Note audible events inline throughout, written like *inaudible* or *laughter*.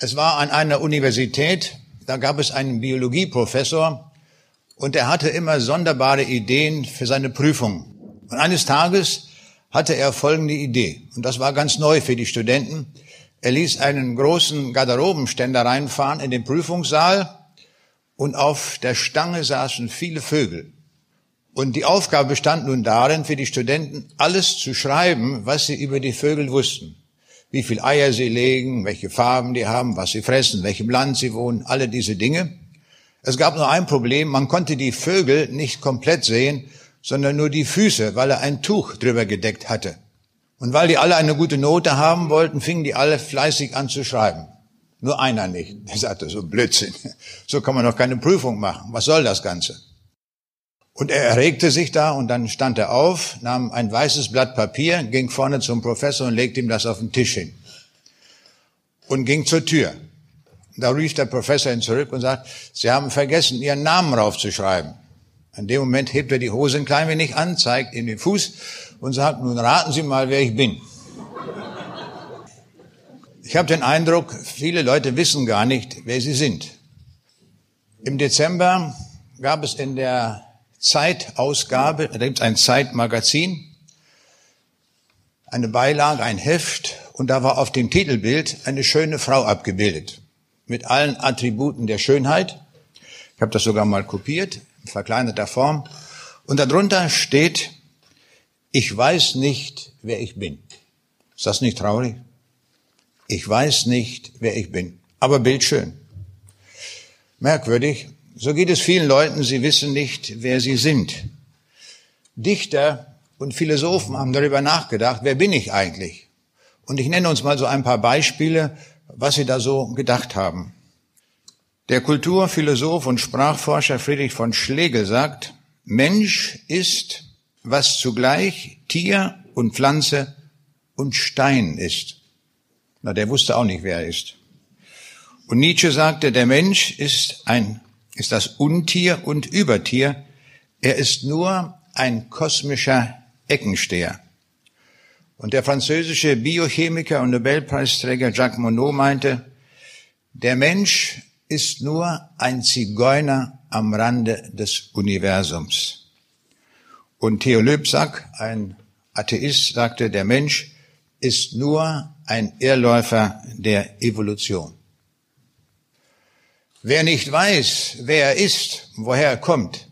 Es war an einer Universität, da gab es einen Biologieprofessor und er hatte immer sonderbare Ideen für seine Prüfung. Und eines Tages hatte er folgende Idee, und das war ganz neu für die Studenten. Er ließ einen großen Garderobenständer reinfahren in den Prüfungssaal und auf der Stange saßen viele Vögel. Und die Aufgabe bestand nun darin, für die Studenten alles zu schreiben, was sie über die Vögel wussten. Wie viel Eier sie legen, welche Farben die haben, was sie fressen, welchem Land sie wohnen, alle diese Dinge. Es gab nur ein Problem, man konnte die Vögel nicht komplett sehen, sondern nur die Füße, weil er ein Tuch drüber gedeckt hatte. Und weil die alle eine gute Note haben wollten, fingen die alle fleißig an zu schreiben. Nur einer nicht. *laughs* Er sagte, so Blödsinn. So kann man doch keine Prüfung machen. Was soll das Ganze? Und er erregte sich da und dann stand er auf, nahm ein weißes Blatt Papier, ging vorne zum Professor und legte ihm das auf den Tisch hin. Und ging zur Tür. Da rief der Professor ihn zurück und sagt, Sie haben vergessen, Ihren Namen raufzuschreiben. In dem Moment hebt er die Hose ein klein wenig an, zeigt ihm den Fuß und sagt, nun raten Sie mal, wer ich bin. Ich habe den Eindruck, viele Leute wissen gar nicht, wer sie sind. Im Dezember gab es in der Zeitausgabe, da gibt es ein Zeitmagazin, eine Beilage, ein Heft, und da war auf dem Titelbild eine schöne Frau abgebildet, mit allen Attributen der Schönheit. Ich habe das sogar mal kopiert, in verkleinerter Form. Und darunter steht, ich weiß nicht, wer ich bin. Ist das nicht traurig? Ich weiß nicht, wer ich bin. Aber bildschön. Merkwürdig. So geht es vielen Leuten, sie wissen nicht, wer sie sind. Dichter und Philosophen haben darüber nachgedacht, wer bin ich eigentlich? Und ich nenne uns mal so ein paar Beispiele, was sie da so gedacht haben. Der Kulturphilosoph und Sprachforscher Friedrich von Schlegel sagt, Mensch ist, was zugleich Tier und Pflanze und Stein ist. Na, der wusste auch nicht, wer er ist. Und Nietzsche sagte, der Mensch ist ein, ist das Untier und Übertier. Er ist nur ein kosmischer Eckensteher. Und der französische Biochemiker und Nobelpreisträger Jacques Monod meinte, der Mensch ist nur ein Zigeuner am Rande des Universums. Und Theo Löbsack, ein Atheist, sagte, der Mensch ist nur ein Irrläufer der Evolution. Wer nicht weiß, wer er ist, woher er kommt,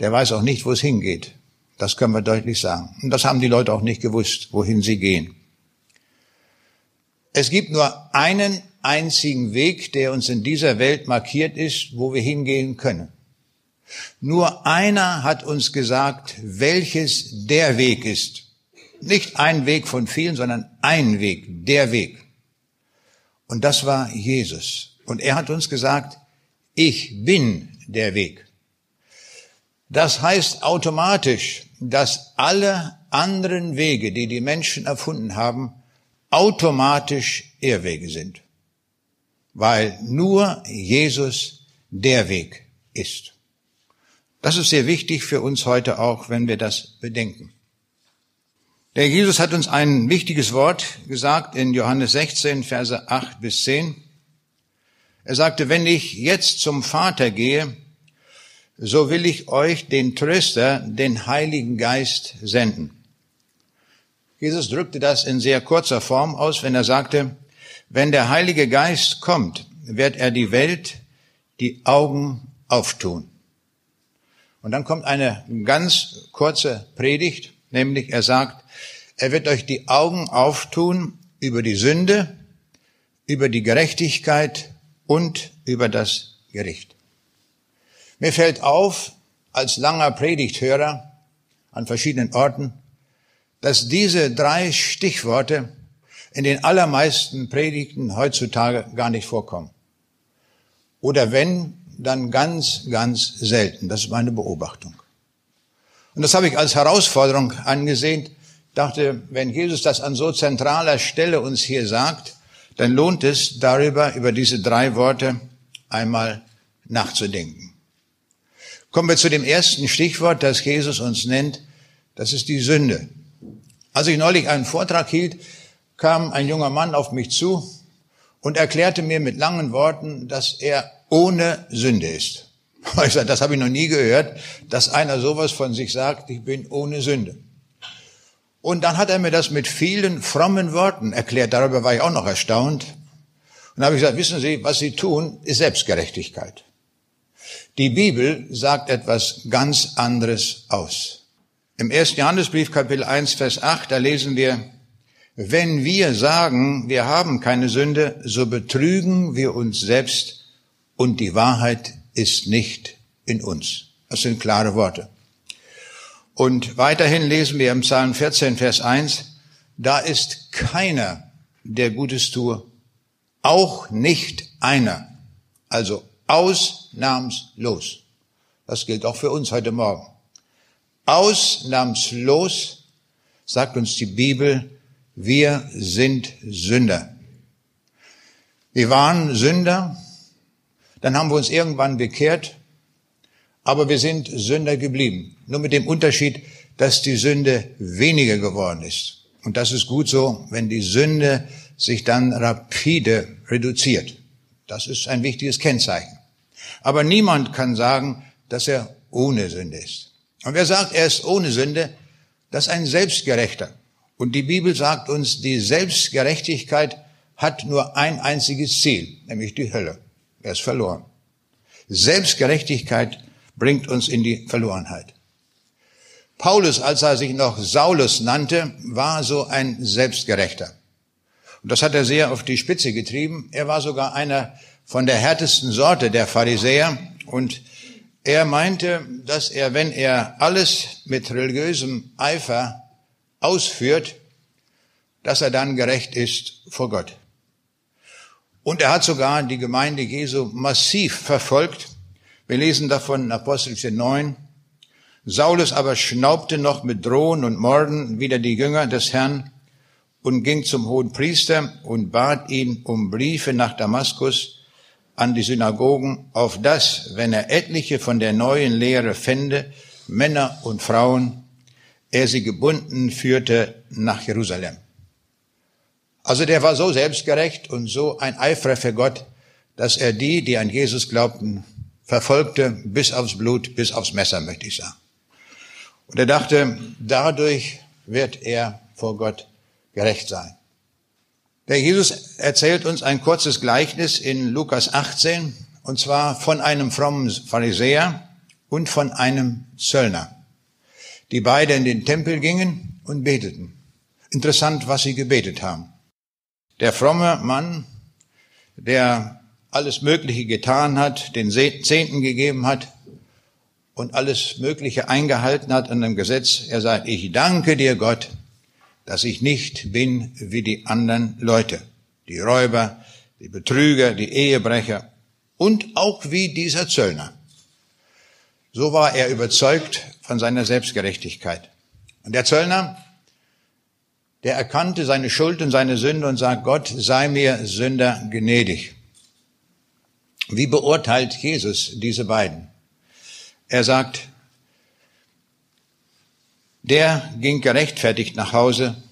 der weiß auch nicht, wo es hingeht. Das können wir deutlich sagen. Und das haben die Leute auch nicht gewusst, wohin sie gehen. Es gibt nur einen einzigen Weg, der uns in dieser Welt markiert ist, wo wir hingehen können. Nur einer hat uns gesagt, welches der Weg ist. Nicht ein Weg von vielen, sondern ein Weg, der Weg. Und das war Jesus. Und er hat uns gesagt, ich bin der Weg. Das heißt automatisch, dass alle anderen Wege, die die Menschen erfunden haben, automatisch Irrwege sind. Weil nur Jesus der Weg ist. Das ist sehr wichtig für uns heute auch, wenn wir das bedenken. Der Jesus hat uns ein wichtiges Wort gesagt in Johannes 16, Verse 8 bis 10. Er sagte, wenn ich jetzt zum Vater gehe, so will ich euch den Tröster, den Heiligen Geist senden. Jesus drückte das in sehr kurzer Form aus, wenn er sagte, wenn der Heilige Geist kommt, wird er die Welt die Augen auftun. Und dann kommt eine ganz kurze Predigt, nämlich er sagt, er wird euch die Augen auftun über die Sünde, über die Gerechtigkeit und über das Gericht. Mir fällt auf, als langer Predigthörer an verschiedenen Orten, dass diese drei Stichworte in den allermeisten Predigten heutzutage gar nicht vorkommen. Oder wenn, dann ganz, ganz selten. Das ist meine Beobachtung. Und das habe ich als Herausforderung angesehen, dachte, wenn Jesus das an so zentraler Stelle uns hier sagt, dann lohnt es darüber, über diese drei Worte einmal nachzudenken. Kommen wir zu dem ersten Stichwort, das Jesus uns nennt. Das ist die Sünde. Als ich neulich einen Vortrag hielt, kam ein junger Mann auf mich zu und erklärte mir mit langen Worten, dass er ohne Sünde ist. *laughs* Ich sage, das habe ich noch nie gehört, dass einer sowas von sich sagt, ich bin ohne Sünde. Und dann hat er mir das mit vielen frommen Worten erklärt. Darüber war ich auch noch erstaunt. Und dann habe ich gesagt, wissen Sie, was Sie tun, ist Selbstgerechtigkeit. Die Bibel sagt etwas ganz anderes aus. Im ersten Johannesbrief Kapitel 1, Vers 8, da lesen wir, wenn wir sagen, wir haben keine Sünde, so betrügen wir uns selbst und die Wahrheit ist nicht in uns. Das sind klare Worte. Und weiterhin lesen wir im Psalm 14, Vers 1, da ist keiner, der Gutes tue, auch nicht einer. Also ausnahmslos. Das gilt auch für uns heute Morgen. Ausnahmslos sagt uns die Bibel, wir sind Sünder. Wir waren Sünder, dann haben wir uns irgendwann bekehrt, aber wir sind Sünder geblieben. Nur mit dem Unterschied, dass die Sünde weniger geworden ist. Und das ist gut so, wenn die Sünde sich dann rapide reduziert. Das ist ein wichtiges Kennzeichen. Aber niemand kann sagen, dass er ohne Sünde ist. Und wer sagt, er ist ohne Sünde, das ist ein Selbstgerechter. Und die Bibel sagt uns, die Selbstgerechtigkeit hat nur ein einziges Ziel, nämlich die Hölle. Er ist verloren. Selbstgerechtigkeit bringt uns in die Verlorenheit. Paulus, als er sich noch Saulus nannte, war so ein Selbstgerechter. Und das hat er sehr auf die Spitze getrieben. Er war sogar einer von der härtesten Sorte der Pharisäer und er meinte, dass er, wenn er alles mit religiösem Eifer ausführt, dass er dann gerecht ist vor Gott. Und er hat sogar die Gemeinde Jesu massiv verfolgt. Wir lesen davon in Apostelgeschichte 9. Saulus aber schnaubte noch mit Drohen und Morden wieder die Jünger des Herrn und ging zum hohen Priester und bat ihn um Briefe nach Damaskus an die Synagogen, auf das, wenn er etliche von der neuen Lehre fände, Männer und Frauen, er sie gebunden führte nach Jerusalem. Also der war so selbstgerecht und so ein Eiferer für Gott, dass er die, die an Jesus glaubten, verfolgte bis aufs Blut, bis aufs Messer, möchte ich sagen. Und er dachte, dadurch wird er vor Gott gerecht sein. Der Jesus erzählt uns ein kurzes Gleichnis in Lukas 18, und zwar von einem frommen Pharisäer und von einem Zöllner, die beide in den Tempel gingen und beteten. Interessant, was sie gebetet haben. Der fromme Mann, der alles Mögliche getan hat, den Zehnten gegeben hat und alles Mögliche eingehalten hat an dem Gesetz, er sagt, ich danke dir Gott, dass ich nicht bin wie die anderen Leute, die Räuber, die Betrüger, die Ehebrecher und auch wie dieser Zöllner. So war er überzeugt von seiner Selbstgerechtigkeit. Und der Zöllner, der erkannte seine Schuld und seine Sünde und sagt, Gott sei mir Sünder gnädig. Wie beurteilt Jesus diese beiden? Er sagt, der ging gerechtfertigt nach Hause,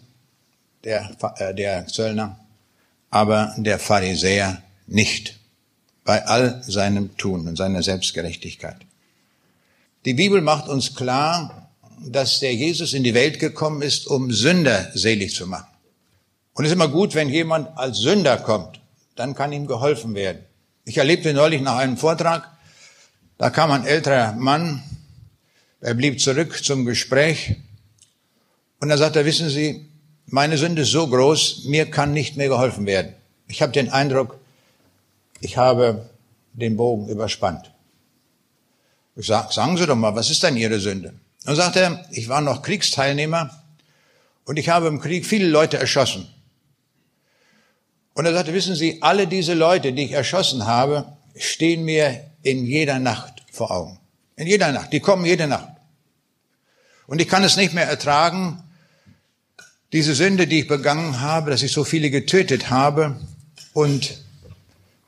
der, äh, der Zöllner, aber der Pharisäer nicht, bei all seinem Tun und seiner Selbstgerechtigkeit. Die Bibel macht uns klar, dass der Jesus in die Welt gekommen ist, um Sünder selig zu machen. Und es ist immer gut, wenn jemand als Sünder kommt, dann kann ihm geholfen werden. Ich erlebte neulich nach einem Vortrag, da kam ein älterer Mann, er blieb zurück zum Gespräch und er sagte, wissen Sie, meine Sünde ist so groß, mir kann nicht mehr geholfen werden. Ich habe den Eindruck, ich habe den Bogen überspannt. Ich sag, sagen Sie doch mal, was ist denn Ihre Sünde? Und sagt er, ich war noch Kriegsteilnehmer und ich habe im Krieg viele Leute erschossen. Und er sagte, wissen Sie, alle diese Leute, die ich erschossen habe, stehen mir in jeder Nacht vor Augen. In jeder Nacht. Die kommen jede Nacht. Und ich kann es nicht mehr ertragen, diese Sünde, die ich begangen habe, dass ich so viele getötet habe. Und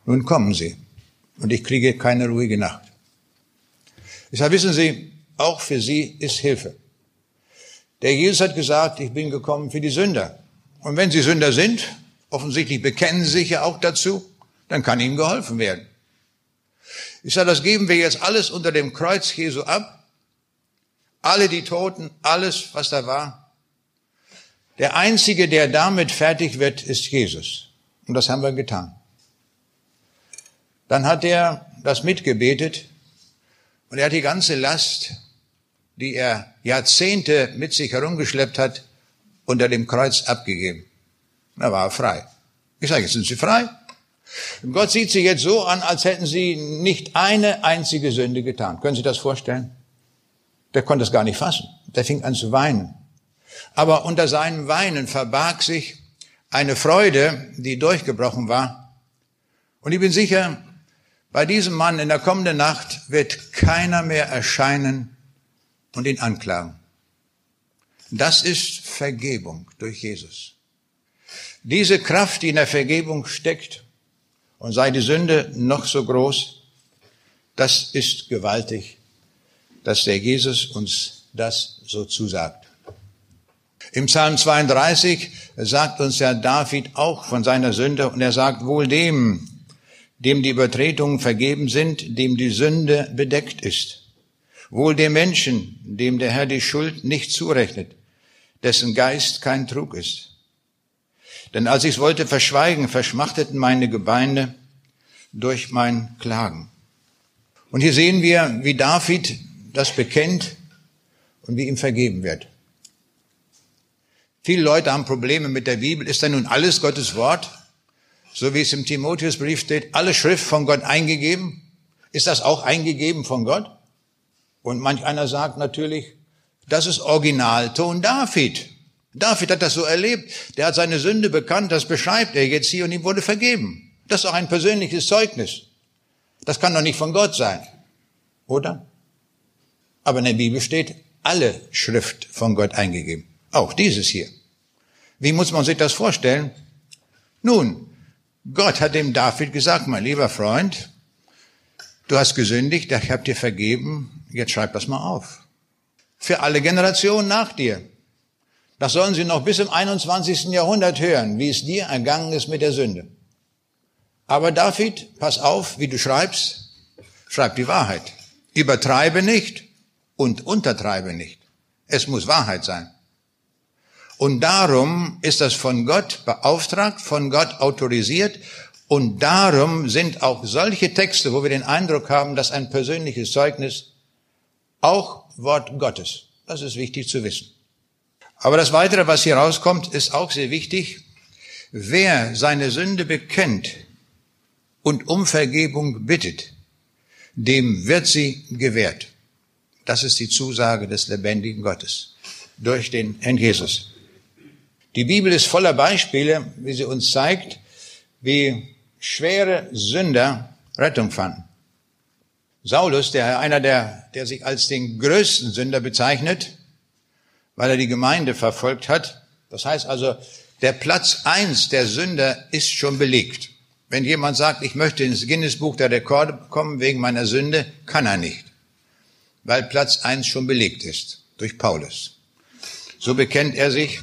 nun kommen sie. Und ich kriege keine ruhige Nacht. Deshalb wissen Sie, auch für sie ist Hilfe. Der Jesus hat gesagt, ich bin gekommen für die Sünder. Und wenn sie Sünder sind, offensichtlich bekennen sie sich ja auch dazu, dann kann ihm geholfen werden. Ich sage, das geben wir jetzt alles unter dem Kreuz Jesu ab. Alle die Toten, alles, was da war. Der Einzige, der damit fertig wird, ist Jesus. Und das haben wir getan. Dann hat er das mitgebetet und er hat die ganze Last, die er Jahrzehnte mit sich herumgeschleppt hat, unter dem Kreuz abgegeben. War er frei. Ich sage, jetzt sind Sie frei. Gott sieht Sie jetzt so an, als hätten Sie nicht eine einzige Sünde getan. Können Sie das vorstellen? Der konnte es gar nicht fassen. Der fing an zu weinen. Aber unter seinem Weinen verbarg sich eine Freude, die durchgebrochen war. Und ich bin sicher, bei diesem Mann in der kommenden Nacht wird keiner mehr erscheinen und ihn anklagen. Das ist Vergebung durch Jesus. Diese Kraft, die in der Vergebung steckt, und sei die Sünde noch so groß, das ist gewaltig, dass der Jesus uns das so zusagt. Im Psalm 32 sagt uns ja David auch von seiner Sünde und er sagt wohl dem, dem die Übertretungen vergeben sind, dem die Sünde bedeckt ist. Wohl dem Menschen, dem der Herr die Schuld nicht zurechnet, dessen Geist kein Trug ist. Denn als ich es wollte verschweigen, verschmachteten meine Gebeine durch mein Klagen. Und hier sehen wir, wie David das bekennt und wie ihm vergeben wird. Viele Leute haben Probleme mit der Bibel. Ist da nun alles Gottes Wort? So wie es im Timotheusbrief steht, alle Schrift von Gott eingegeben? Ist das auch eingegeben von Gott? Und manch einer sagt natürlich, das ist Originalton David. David hat das so erlebt. Der hat seine Sünde bekannt, das beschreibt er jetzt hier und ihm wurde vergeben. Das ist auch ein persönliches Zeugnis. Das kann doch nicht von Gott sein. Oder? Aber in der Bibel steht alle Schrift von Gott eingegeben. Auch dieses hier. Wie muss man sich das vorstellen? Nun, Gott hat dem David gesagt, mein lieber Freund, du hast gesündigt, ich habe dir vergeben, jetzt schreib das mal auf. Für alle Generationen nach dir. Das sollen sie noch bis im 21. Jahrhundert hören, wie es dir ergangen ist mit der Sünde. Aber David, pass auf, wie du schreibst, schreib die Wahrheit. Übertreibe nicht und untertreibe nicht. Es muss Wahrheit sein. Und darum ist das von Gott beauftragt, von Gott autorisiert. Und darum sind auch solche Texte, wo wir den Eindruck haben, dass ein persönliches Zeugnis auch Wort Gottes. Das ist wichtig zu wissen. Aber das Weitere, was hier rauskommt, ist auch sehr wichtig. Wer seine Sünde bekennt und um Vergebung bittet, dem wird sie gewährt. Das ist die Zusage des lebendigen Gottes durch den Herrn Jesus. Die Bibel ist voller Beispiele, wie sie uns zeigt, wie schwere Sünder Rettung fanden. Saulus, der einer der, der sich als den größten Sünder bezeichnet, weil er die Gemeinde verfolgt hat. Das heißt also, der Platz eins der Sünder ist schon belegt. Wenn jemand sagt, ich möchte ins Guinness-Buch der Rekorde kommen wegen meiner Sünde, kann er nicht, weil Platz eins schon belegt ist durch Paulus. So bekennt er sich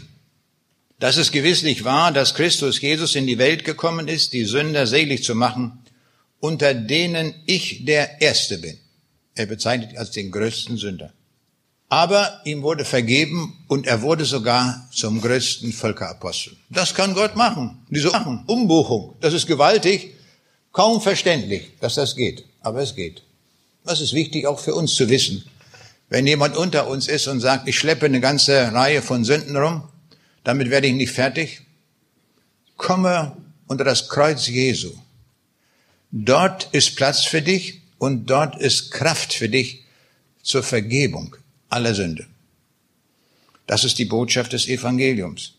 dass es gewisslich wahr, dass Christus Jesus in die Welt gekommen ist, die Sünder selig zu machen, unter denen ich der Erste bin. Er bezeichnet als den größten Sünder. Aber ihm wurde vergeben und er wurde sogar zum größten Völkerapostel. Das kann Gott machen. Diese Umbuchung, das ist gewaltig, kaum verständlich, dass das geht. Aber es geht. Das ist wichtig auch für uns zu wissen. Wenn jemand unter uns ist und sagt, ich schleppe eine ganze Reihe von Sünden rum, damit werde ich nicht fertig. Komme unter das Kreuz Jesu. Dort ist Platz für dich und dort ist Kraft für dich zur Vergebung aller Sünde. Das ist die Botschaft des Evangeliums.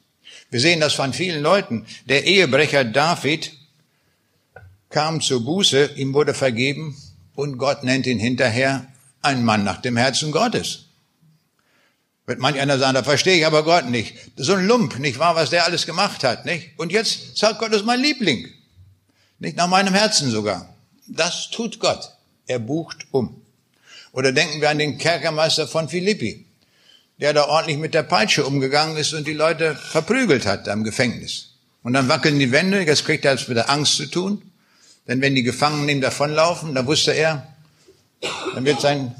Wir sehen das von vielen Leuten. Der Ehebrecher David kam zur Buße, ihm wurde vergeben und Gott nennt ihn hinterher ein Mann nach dem Herzen Gottes. Wird manch einer sagen, da verstehe ich aber Gott nicht. So ein Lump, nicht wahr, was der alles gemacht hat, nicht? Und jetzt sagt Gott, das ist mein Liebling. Nicht nach meinem Herzen sogar. Das tut Gott. Er bucht um. Oder denken wir an den Kerkermeister von Philippi, der da ordentlich mit der Peitsche umgegangen ist und die Leute verprügelt hat am Gefängnis. Und dann wackeln die Wände, jetzt kriegt er es mit der Angst zu tun. Denn wenn die Gefangenen ihm davonlaufen, dann wusste er, dann wird sein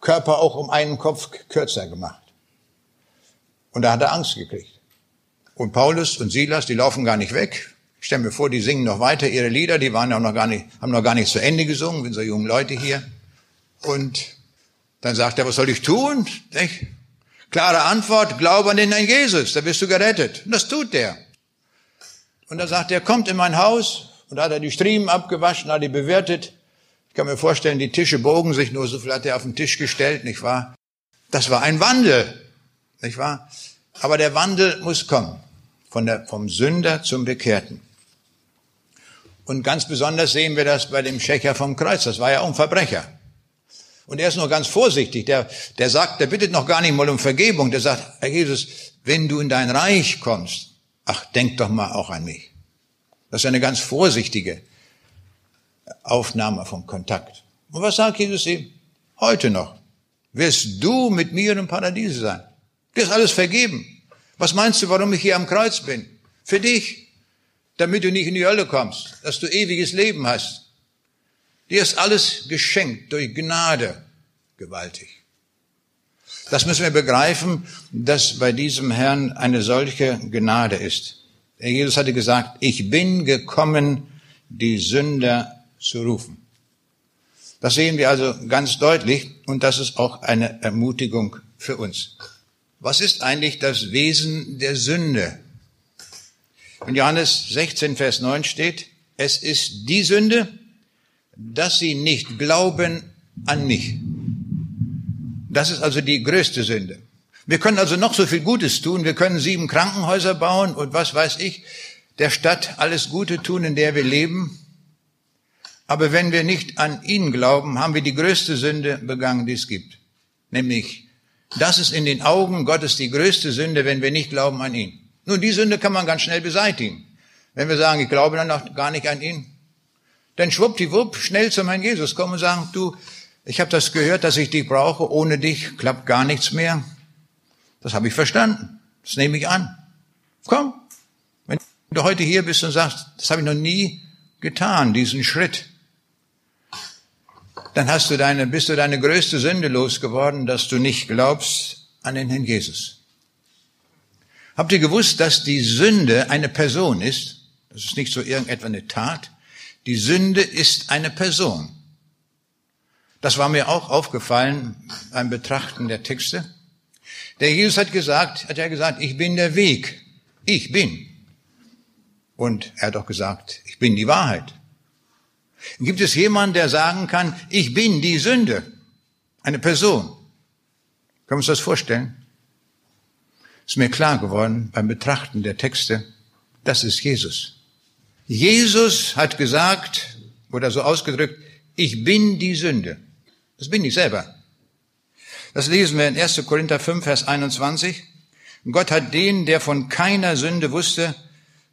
Körper auch um einen Kopf kürzer gemacht. Und da hat er Angst gekriegt. Und Paulus und Silas, die laufen gar nicht weg. Ich stelle mir vor, die singen noch weiter ihre Lieder, die waren auch noch gar nicht, haben noch gar nicht zu Ende gesungen, sind so junge Leute hier. Und dann sagt er, was soll ich tun? Klare Antwort, glaube an den Herrn Jesus, da bist du gerettet. Und das tut der. Und dann sagt er, kommt in mein Haus. Und da hat er die Striemen abgewaschen, hat die bewertet. Ich kann mir vorstellen, die Tische bogen sich nur, so viel hat er auf den Tisch gestellt, nicht wahr? Das war ein Wandel, nicht wahr? Aber der Wandel muss kommen. Von der, vom Sünder zum Bekehrten. Und ganz besonders sehen wir das bei dem Schächer vom Kreuz. Das war ja auch ein Verbrecher. Und er ist nur ganz vorsichtig. Der, der sagt, der bittet noch gar nicht mal um Vergebung. Der sagt, Herr Jesus, wenn du in dein Reich kommst, ach, denk doch mal auch an mich. Das ist eine ganz vorsichtige Aufnahme vom Kontakt. Und was sagt Jesus ihm? Heute noch. Wirst du mit mir im Paradiese sein. Dir ist alles vergeben. Was meinst du, warum ich hier am Kreuz bin? Für dich. Damit du nicht in die Hölle kommst. Dass du ewiges Leben hast. Dir ist alles geschenkt durch Gnade. Gewaltig. Das müssen wir begreifen, dass bei diesem Herrn eine solche Gnade ist. Jesus hatte gesagt, ich bin gekommen, die Sünder zu rufen. Das sehen wir also ganz deutlich und das ist auch eine Ermutigung für uns. Was ist eigentlich das Wesen der Sünde? In Johannes 16, Vers 9 steht, es ist die Sünde, dass sie nicht glauben an mich. Das ist also die größte Sünde. Wir können also noch so viel Gutes tun. Wir können sieben Krankenhäuser bauen und was weiß ich, der Stadt alles Gute tun, in der wir leben. Aber wenn wir nicht an ihn glauben, haben wir die größte Sünde begangen, die es gibt. Nämlich, das ist in den Augen Gottes die größte Sünde, wenn wir nicht glauben an ihn. Nun, die Sünde kann man ganz schnell beseitigen. Wenn wir sagen, ich glaube dann noch gar nicht an ihn, dann schwuppdiwupp schnell zu meinem Jesus kommen und sagen, du, ich habe das gehört, dass ich dich brauche, ohne dich klappt gar nichts mehr. Das habe ich verstanden. Das nehme ich an. Komm, wenn du heute hier bist und sagst, das habe ich noch nie getan, diesen Schritt, dann hast du deine, bist du deine größte Sünde losgeworden, dass du nicht glaubst an den Herrn Jesus. Habt ihr gewusst, dass die Sünde eine Person ist? Das ist nicht so irgendetwa eine Tat. Die Sünde ist eine Person. Das war mir auch aufgefallen beim Betrachten der Texte. Der Jesus hat gesagt, hat ja gesagt, ich bin der Weg. Ich bin. Und er hat auch gesagt, ich bin die Wahrheit. Gibt es jemanden, der sagen kann, ich bin die Sünde? Eine Person. Können wir uns das vorstellen? Ist mir klar geworden beim Betrachten der Texte, das ist Jesus. Jesus hat gesagt, oder so ausgedrückt, ich bin die Sünde. Das bin ich selber. Das lesen wir in 1. Korinther 5, Vers 21. Gott hat den, der von keiner Sünde wusste,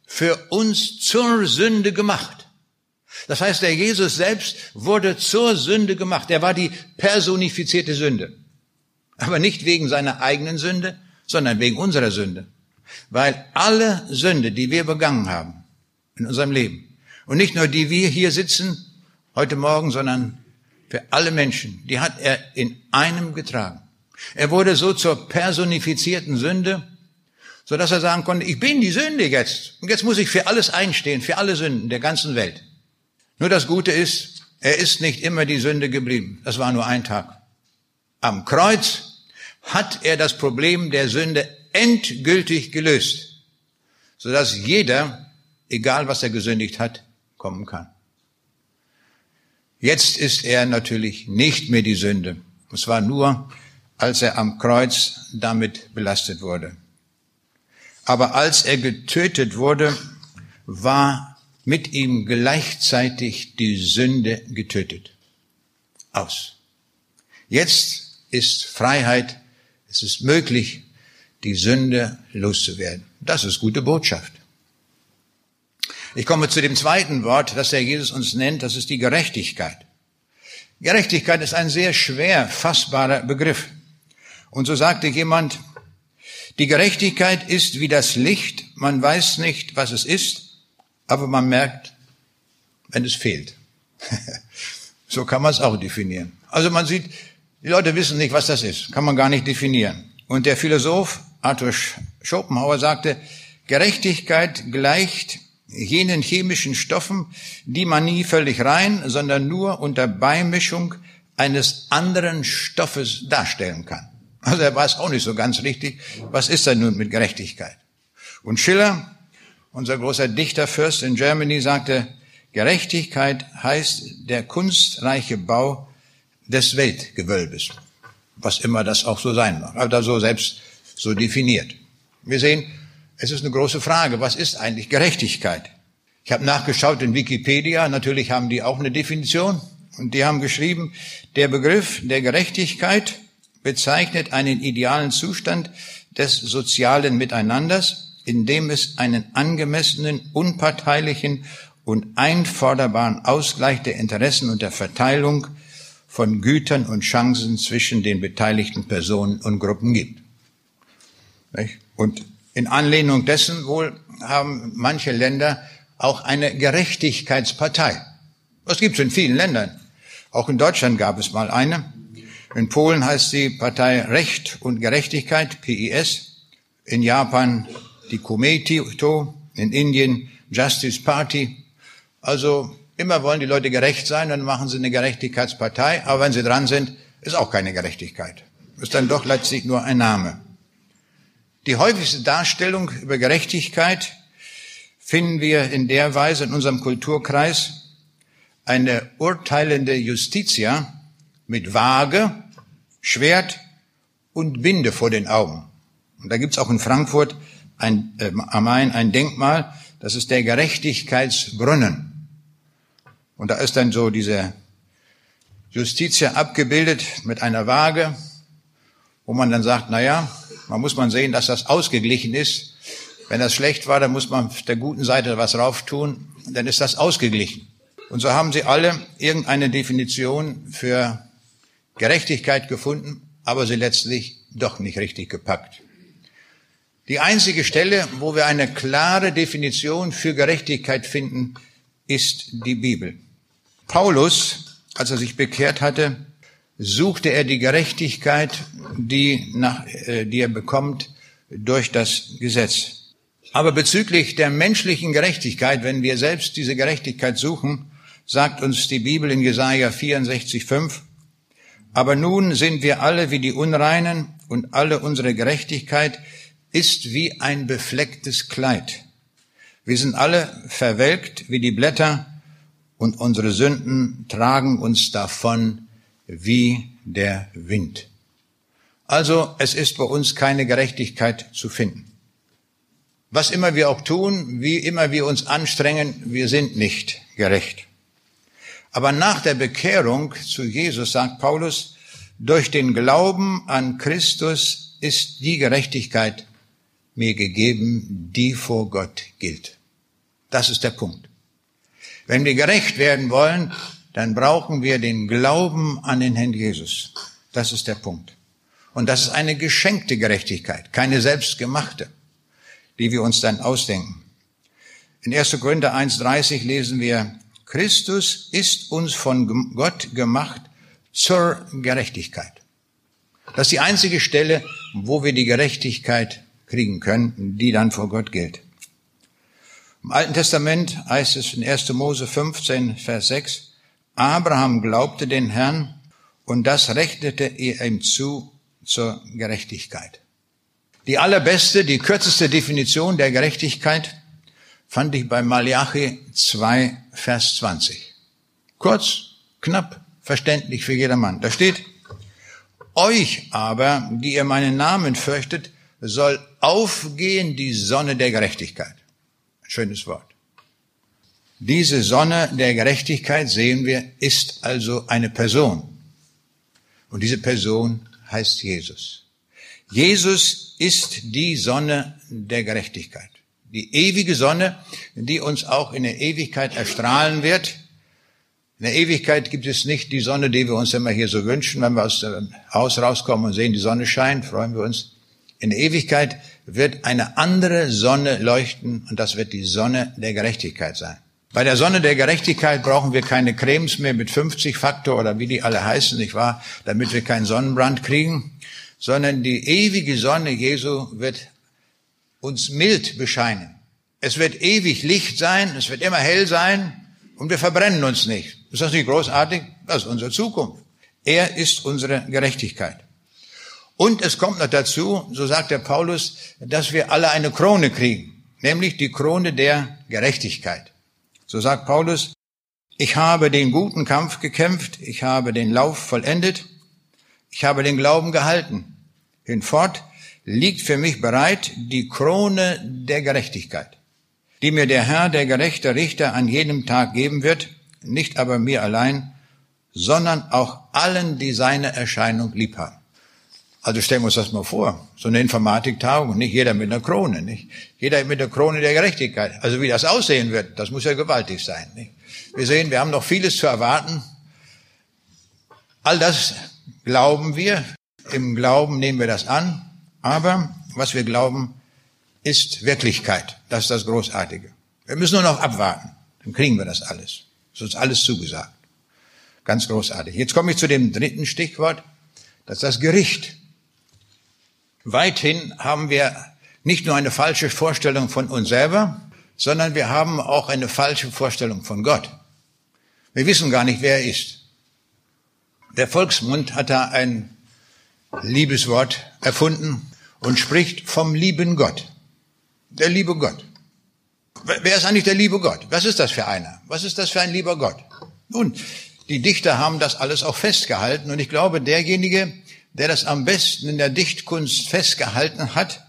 für uns zur Sünde gemacht. Das heißt, der Jesus selbst wurde zur Sünde gemacht. Er war die personifizierte Sünde. Aber nicht wegen seiner eigenen Sünde, sondern wegen unserer Sünde. Weil alle Sünde, die wir begangen haben in unserem Leben, und nicht nur die wir hier sitzen heute Morgen, sondern für alle Menschen, die hat er in einem getragen. Er wurde so zur personifizierten Sünde, so dass er sagen konnte, ich bin die Sünde jetzt. Und jetzt muss ich für alles einstehen, für alle Sünden der ganzen Welt. Nur das Gute ist, er ist nicht immer die Sünde geblieben. Das war nur ein Tag. Am Kreuz hat er das Problem der Sünde endgültig gelöst, sodass jeder, egal was er gesündigt hat, kommen kann. Jetzt ist er natürlich nicht mehr die Sünde. Es war nur, als er am Kreuz damit belastet wurde. Aber als er getötet wurde, war mit ihm gleichzeitig die Sünde getötet. Aus. Jetzt ist Freiheit, es ist möglich, die Sünde loszuwerden. Das ist gute Botschaft. Ich komme zu dem zweiten Wort, das der Jesus uns nennt, das ist die Gerechtigkeit. Gerechtigkeit ist ein sehr schwer fassbarer Begriff. Und so sagte jemand, Die Gerechtigkeit ist wie das Licht, man weiß nicht, was es ist, aber man merkt, wenn es fehlt. *laughs* so kann man es auch definieren. Also man sieht, die Leute wissen nicht, was das ist, kann man gar nicht definieren. Und der Philosoph Arthur Schopenhauer sagte, Gerechtigkeit gleicht jenen chemischen Stoffen, die man nie völlig rein, sondern nur unter Beimischung eines anderen Stoffes darstellen kann. Also er weiß auch nicht so ganz richtig, was ist denn nun mit Gerechtigkeit? Und Schiller, unser großer Dichterfürst in Germany, sagte, Gerechtigkeit heißt der kunstreiche Bau des Weltgewölbes. Was immer das auch so sein mag. Aber so selbst so definiert. Wir sehen, es ist eine große Frage. Was ist eigentlich Gerechtigkeit? Ich habe nachgeschaut in Wikipedia. Natürlich haben die auch eine Definition. Und die haben geschrieben, der Begriff der Gerechtigkeit bezeichnet einen idealen Zustand des sozialen Miteinanders, in dem es einen angemessenen, unparteilichen und einforderbaren Ausgleich der Interessen und der Verteilung von Gütern und Chancen zwischen den beteiligten Personen und Gruppen gibt. Und in Anlehnung dessen wohl haben manche Länder auch eine Gerechtigkeitspartei. Das gibt es in vielen Ländern. Auch in Deutschland gab es mal eine. In Polen heißt sie Partei Recht und Gerechtigkeit, PIS. In Japan die Kumeito, in Indien Justice Party. Also immer wollen die Leute gerecht sein, dann machen sie eine Gerechtigkeitspartei, aber wenn sie dran sind, ist auch keine Gerechtigkeit. Ist dann doch letztlich nur ein Name. Die häufigste Darstellung über Gerechtigkeit finden wir in der Weise in unserem Kulturkreis eine urteilende Justitia mit Waage, Schwert und Binde vor den Augen. Und da gibt's auch in Frankfurt ein, äh, am Main ein Denkmal, das ist der Gerechtigkeitsbrunnen. Und da ist dann so diese Justitia abgebildet mit einer Waage, wo man dann sagt, na ja, man muss man sehen, dass das ausgeglichen ist. Wenn das schlecht war, dann muss man auf der guten Seite was rauf tun, dann ist das ausgeglichen. Und so haben sie alle irgendeine Definition für Gerechtigkeit gefunden, aber sie letztlich doch nicht richtig gepackt. Die einzige Stelle, wo wir eine klare Definition für Gerechtigkeit finden, ist die Bibel. Paulus, als er sich bekehrt hatte, suchte er die Gerechtigkeit, die, nach, äh, die er bekommt durch das Gesetz. Aber bezüglich der menschlichen Gerechtigkeit, wenn wir selbst diese Gerechtigkeit suchen, sagt uns die Bibel in Jesaja 64, 5, aber nun sind wir alle wie die Unreinen und alle unsere Gerechtigkeit ist wie ein beflecktes Kleid. Wir sind alle verwelkt wie die Blätter und unsere Sünden tragen uns davon wie der Wind. Also es ist bei uns keine Gerechtigkeit zu finden. Was immer wir auch tun, wie immer wir uns anstrengen, wir sind nicht gerecht. Aber nach der Bekehrung zu Jesus sagt Paulus, durch den Glauben an Christus ist die Gerechtigkeit mir gegeben, die vor Gott gilt. Das ist der Punkt. Wenn wir gerecht werden wollen, dann brauchen wir den Glauben an den Herrn Jesus. Das ist der Punkt. Und das ist eine geschenkte Gerechtigkeit, keine selbstgemachte, die wir uns dann ausdenken. In 1. Korinther 1.30 lesen wir, Christus ist uns von Gott gemacht zur Gerechtigkeit. Das ist die einzige Stelle, wo wir die Gerechtigkeit kriegen können, die dann vor Gott gilt. Im Alten Testament heißt es in 1. Mose 15, Vers 6, Abraham glaubte den Herrn und das rechnete er ihm zu zur Gerechtigkeit. Die allerbeste, die kürzeste Definition der Gerechtigkeit fand ich bei Malachi 2, Vers 20. Kurz, knapp, verständlich für jedermann. Da steht, euch aber, die ihr meinen Namen fürchtet, soll aufgehen die Sonne der Gerechtigkeit. Schönes Wort. Diese Sonne der Gerechtigkeit, sehen wir, ist also eine Person. Und diese Person heißt Jesus. Jesus ist die Sonne der Gerechtigkeit die ewige Sonne, die uns auch in der Ewigkeit erstrahlen wird. In der Ewigkeit gibt es nicht die Sonne, die wir uns immer hier so wünschen. Wenn wir aus dem Haus rauskommen und sehen, die Sonne scheint, freuen wir uns. In der Ewigkeit wird eine andere Sonne leuchten und das wird die Sonne der Gerechtigkeit sein. Bei der Sonne der Gerechtigkeit brauchen wir keine Cremes mehr mit 50 Faktor oder wie die alle heißen, nicht wahr, damit wir keinen Sonnenbrand kriegen, sondern die ewige Sonne Jesu wird uns mild bescheinen. Es wird ewig Licht sein, es wird immer hell sein und wir verbrennen uns nicht. Ist das nicht großartig? Das ist unsere Zukunft. Er ist unsere Gerechtigkeit. Und es kommt noch dazu, so sagt der Paulus, dass wir alle eine Krone kriegen, nämlich die Krone der Gerechtigkeit. So sagt Paulus, ich habe den guten Kampf gekämpft, ich habe den Lauf vollendet, ich habe den Glauben gehalten. Hinfort liegt für mich bereit die Krone der Gerechtigkeit, die mir der Herr, der gerechte Richter, an jedem Tag geben wird, nicht aber mir allein, sondern auch allen, die seine Erscheinung lieb haben. Also stellen wir uns das mal vor, so eine Informatiktagung, nicht jeder mit einer Krone, nicht jeder mit der Krone der Gerechtigkeit. Also wie das aussehen wird, das muss ja gewaltig sein. Nicht? Wir sehen, wir haben noch vieles zu erwarten. All das glauben wir, im Glauben nehmen wir das an, aber was wir glauben, ist Wirklichkeit. Das ist das Großartige. Wir müssen nur noch abwarten, dann kriegen wir das alles. Es ist uns alles zugesagt. Ganz großartig. Jetzt komme ich zu dem dritten Stichwort, das ist das Gericht. Weithin haben wir nicht nur eine falsche Vorstellung von uns selber, sondern wir haben auch eine falsche Vorstellung von Gott. Wir wissen gar nicht, wer er ist. Der Volksmund hat da ein Liebeswort erfunden und spricht vom lieben Gott. Der liebe Gott. Wer ist eigentlich der liebe Gott? Was ist das für einer? Was ist das für ein lieber Gott? Nun, die Dichter haben das alles auch festgehalten und ich glaube, derjenige, der das am besten in der Dichtkunst festgehalten hat,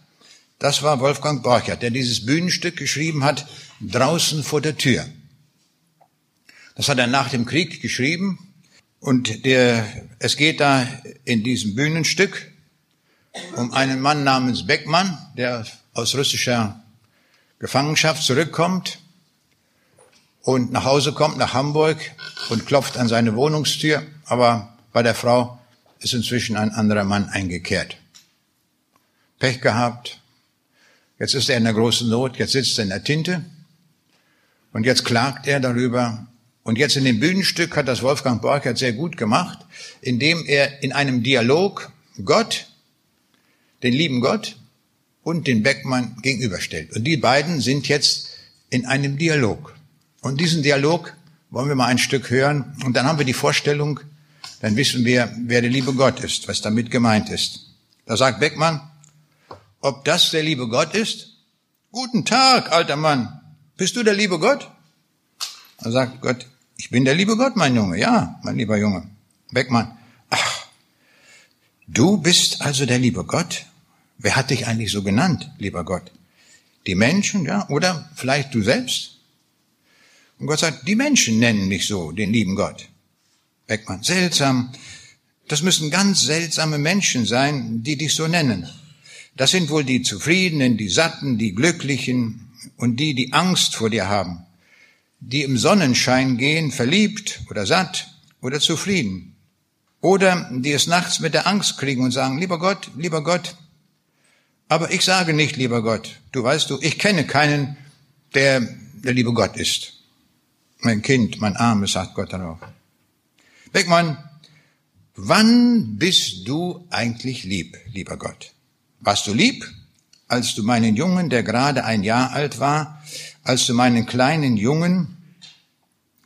das war Wolfgang Borchert, der dieses Bühnenstück geschrieben hat, draußen vor der Tür. Das hat er nach dem Krieg geschrieben und der, es geht da in diesem Bühnenstück um einen Mann namens Beckmann, der aus russischer Gefangenschaft zurückkommt und nach Hause kommt, nach Hamburg und klopft an seine Wohnungstür, aber bei der Frau ist inzwischen ein anderer Mann eingekehrt. Pech gehabt. Jetzt ist er in der großen Not. Jetzt sitzt er in der Tinte. Und jetzt klagt er darüber. Und jetzt in dem Bühnenstück hat das Wolfgang Borchert sehr gut gemacht, indem er in einem Dialog Gott, den lieben Gott und den Beckmann gegenüberstellt. Und die beiden sind jetzt in einem Dialog. Und diesen Dialog wollen wir mal ein Stück hören. Und dann haben wir die Vorstellung, dann wissen wir, wer der liebe Gott ist, was damit gemeint ist. Da sagt Beckmann, ob das der liebe Gott ist? Guten Tag, alter Mann. Bist du der liebe Gott? Da sagt Gott, ich bin der liebe Gott, mein Junge. Ja, mein lieber Junge. Beckmann, ach, du bist also der liebe Gott? Wer hat dich eigentlich so genannt, lieber Gott? Die Menschen, ja, oder vielleicht du selbst? Und Gott sagt, die Menschen nennen mich so, den lieben Gott. Beckmann, seltsam. Das müssen ganz seltsame Menschen sein, die dich so nennen. Das sind wohl die Zufriedenen, die Satten, die Glücklichen und die, die Angst vor dir haben, die im Sonnenschein gehen, verliebt oder satt oder zufrieden. Oder die es nachts mit der Angst kriegen und sagen, lieber Gott, lieber Gott, aber ich sage nicht, lieber Gott, du weißt du, ich kenne keinen, der der liebe Gott ist. Mein Kind, mein Armes, sagt Gott darauf. Beckmann, wann bist du eigentlich lieb, lieber Gott? Warst du lieb, als du meinen Jungen, der gerade ein Jahr alt war, als du meinen kleinen Jungen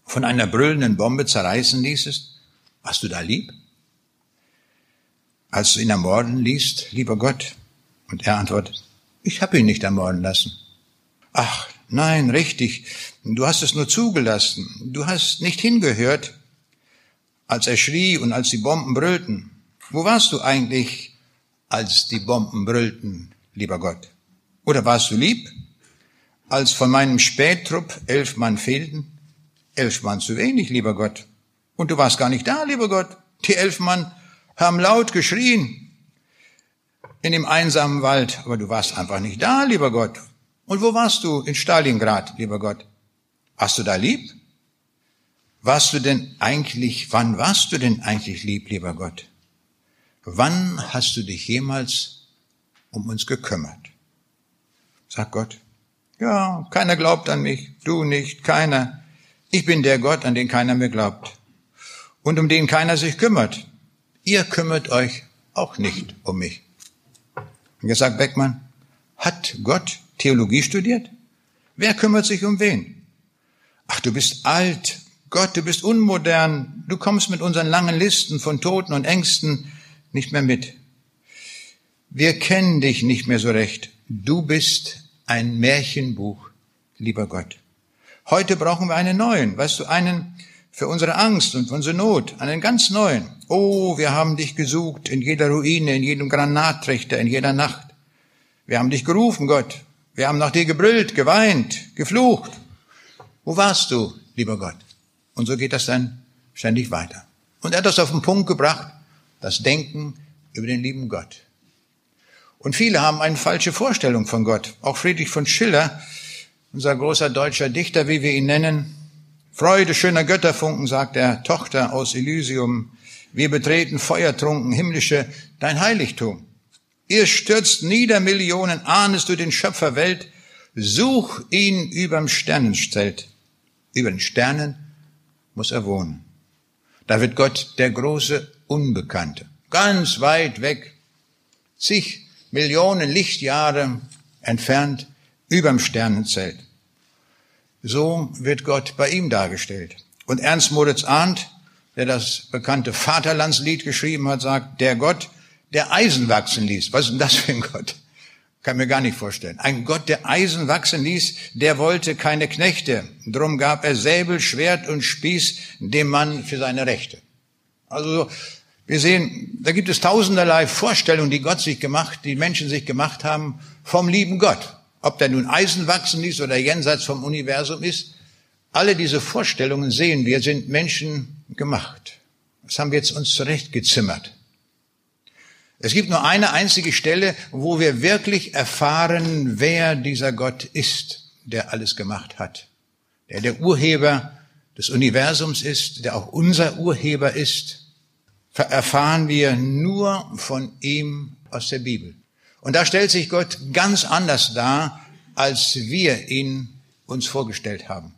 von einer brüllenden Bombe zerreißen ließest? Warst du da lieb? Als du ihn ermorden ließt, lieber Gott? Und er antwortet, ich habe ihn nicht ermorden lassen. Ach, nein, richtig, du hast es nur zugelassen, du hast nicht hingehört, als er schrie und als die Bomben brüllten. Wo warst du eigentlich, als die Bomben brüllten, lieber Gott? Oder warst du lieb, als von meinem Spättrupp elf Mann fehlten? Elf Mann zu wenig, lieber Gott. Und du warst gar nicht da, lieber Gott. Die elf Mann haben laut geschrien in dem einsamen Wald, aber du warst einfach nicht da, lieber Gott. Und wo warst du? In Stalingrad, lieber Gott. Warst du da lieb? Warst du denn eigentlich, wann warst du denn eigentlich lieb, lieber Gott? Wann hast du dich jemals um uns gekümmert. Sagt Gott, ja, keiner glaubt an mich, du nicht, keiner. Ich bin der Gott, an den keiner mehr glaubt und um den keiner sich kümmert. Ihr kümmert euch auch nicht um mich. Und jetzt sagt Beckmann, hat Gott Theologie studiert? Wer kümmert sich um wen? Ach, du bist alt. Gott, du bist unmodern. Du kommst mit unseren langen Listen von Toten und Ängsten nicht mehr mit. Wir kennen dich nicht mehr so recht. Du bist ein Märchenbuch, lieber Gott. Heute brauchen wir einen neuen, weißt du, einen für unsere Angst und unsere Not, einen ganz neuen. Oh, wir haben dich gesucht in jeder Ruine, in jedem Granattrichter, in jeder Nacht. Wir haben dich gerufen, Gott. Wir haben nach dir gebrüllt, geweint, geflucht. Wo warst du, lieber Gott? Und so geht das dann ständig weiter. Und er hat das auf den Punkt gebracht, das Denken über den lieben Gott. Und viele haben eine falsche Vorstellung von Gott. Auch Friedrich von Schiller, unser großer deutscher Dichter, wie wir ihn nennen, Freude schöner Götterfunken, sagt der Tochter aus Elysium, wir betreten feuertrunken himmlische dein Heiligtum. Ihr stürzt nieder Millionen, ahnest du den Schöpfer Welt, such ihn überm Sternenzelt. Über den Sternen muss er wohnen. Da wird Gott der große Unbekannte, ganz weit weg, zig Millionen Lichtjahre entfernt, überm Sternenzelt. So wird Gott bei ihm dargestellt. Und Ernst Moritz Arndt, der das bekannte Vaterlandslied geschrieben hat, sagt, der Gott, der Eisen wachsen ließ. Was ist denn das für ein Gott? Kann mir gar nicht vorstellen. Ein Gott, der Eisen wachsen ließ, der wollte keine Knechte. Drum gab er Säbel, Schwert und Spieß dem Mann für seine Rechte. Also wir sehen, da gibt es tausenderlei Vorstellungen, die Gott sich gemacht, die Menschen sich gemacht haben vom lieben Gott. Ob der nun Eisen wachsen ließ oder jenseits vom Universum ist. Alle diese Vorstellungen sehen wir, sind Menschen gemacht. Das haben wir jetzt uns zurechtgezimmert. Es gibt nur eine einzige Stelle, wo wir wirklich erfahren, wer dieser Gott ist, der alles gemacht hat. Der der Urheber des Universums ist, der auch unser Urheber ist, erfahren wir nur von ihm aus der Bibel. Und da stellt sich Gott ganz anders dar, als wir ihn uns vorgestellt haben.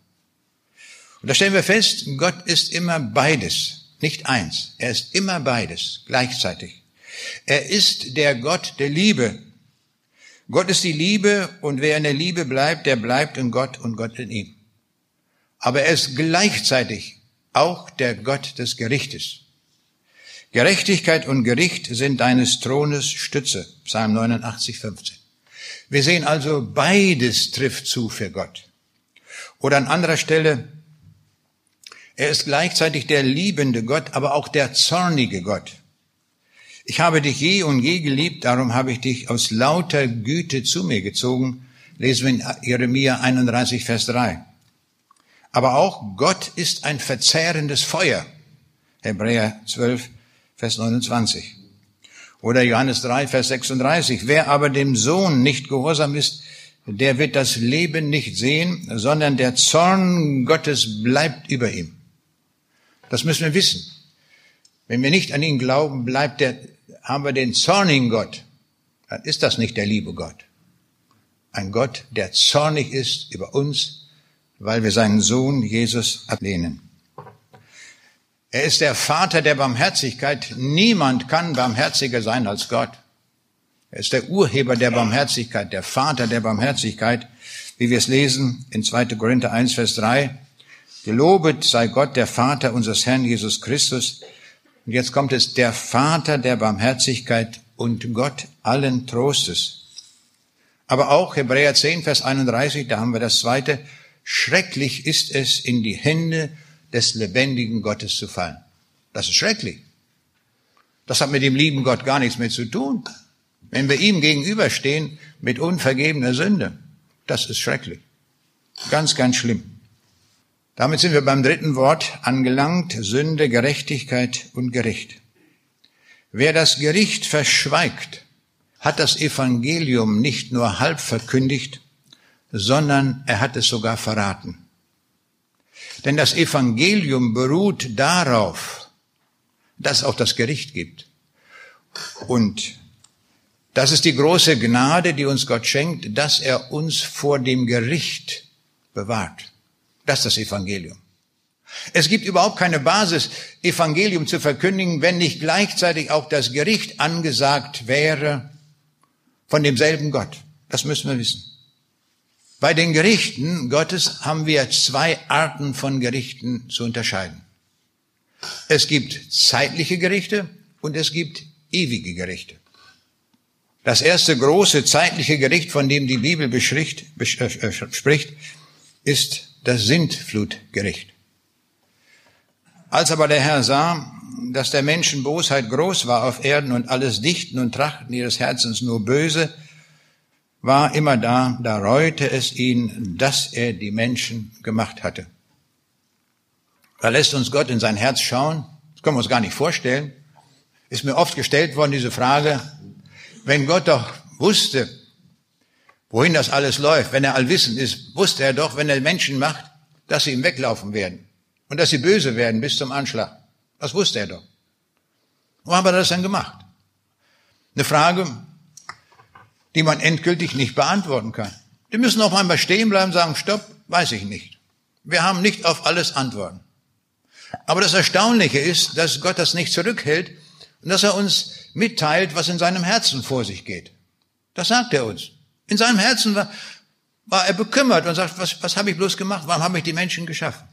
Und da stellen wir fest, Gott ist immer beides, nicht eins. Er ist immer beides gleichzeitig. Er ist der Gott der Liebe. Gott ist die Liebe und wer in der Liebe bleibt, der bleibt in Gott und Gott in ihm. Aber er ist gleichzeitig auch der Gott des Gerichtes. Gerechtigkeit und Gericht sind deines Thrones Stütze. Psalm 89, 15. Wir sehen also, beides trifft zu für Gott. Oder an anderer Stelle, er ist gleichzeitig der liebende Gott, aber auch der zornige Gott. Ich habe dich je und je geliebt, darum habe ich dich aus lauter Güte zu mir gezogen. Lesen wir in Jeremia 31, Vers 3. Aber auch Gott ist ein verzehrendes Feuer. Hebräer 12, Vers 29. Oder Johannes 3, Vers 36. Wer aber dem Sohn nicht gehorsam ist, der wird das Leben nicht sehen, sondern der Zorn Gottes bleibt über ihm. Das müssen wir wissen. Wenn wir nicht an ihn glauben, bleibt der haben wir den zornigen Gott, dann ist das nicht der liebe Gott. Ein Gott, der zornig ist über uns, weil wir seinen Sohn Jesus ablehnen. Er ist der Vater der Barmherzigkeit. Niemand kann barmherziger sein als Gott. Er ist der Urheber der Barmherzigkeit, der Vater der Barmherzigkeit, wie wir es lesen in 2. Korinther 1, Vers 3. Gelobet sei Gott, der Vater unseres Herrn Jesus Christus, und jetzt kommt es, der Vater der Barmherzigkeit und Gott allen Trostes. Aber auch Hebräer 10, Vers 31, da haben wir das zweite, schrecklich ist es, in die Hände des lebendigen Gottes zu fallen. Das ist schrecklich. Das hat mit dem lieben Gott gar nichts mehr zu tun. Wenn wir ihm gegenüberstehen mit unvergebener Sünde, das ist schrecklich. Ganz, ganz schlimm. Damit sind wir beim dritten Wort angelangt, Sünde, Gerechtigkeit und Gericht. Wer das Gericht verschweigt, hat das Evangelium nicht nur halb verkündigt, sondern er hat es sogar verraten. Denn das Evangelium beruht darauf, dass es auch das Gericht gibt. Und Das ist die große Gnade, die uns Gott schenkt, dass er uns vor dem Gericht bewahrt. Das ist das Evangelium. Es gibt überhaupt keine Basis, Evangelium zu verkündigen, wenn nicht gleichzeitig auch das Gericht angesagt wäre von demselben Gott. Das müssen wir wissen. Bei den Gerichten Gottes haben wir zwei Arten von Gerichten zu unterscheiden. Es gibt zeitliche Gerichte und es gibt ewige Gerichte. Das erste große zeitliche Gericht, von dem die Bibel äh, spricht, ist das Sintflutgericht. Als aber der Herr sah, dass der Menschen Bosheit groß war auf Erden und alles Dichten und Trachten ihres Herzens nur böse, war immer da, da reute es ihn, dass er die Menschen gemacht hatte. Da lässt uns Gott in sein Herz schauen. Das können wir uns gar nicht vorstellen. Ist mir oft gestellt worden, diese Frage, wenn Gott doch wusste, wohin das alles läuft, wenn er allwissend ist, wusste er doch, wenn er Menschen macht, dass sie ihm weglaufen werden und dass sie böse werden bis zum Anschlag. Das wusste er doch. Wo haben wir das dann gemacht? Eine Frage, die man endgültig nicht beantworten kann. Die müssen auch einmal stehen bleiben sagen, stopp, weiß ich nicht. Wir haben nicht auf alles Antworten. Aber das Erstaunliche ist, dass Gott das nicht zurückhält und dass er uns mitteilt, was in seinem Herzen vor sich geht. Das sagt er uns. In seinem Herzen war, war er bekümmert und sagt, was, was habe ich bloß gemacht? Warum habe ich die Menschen geschaffen?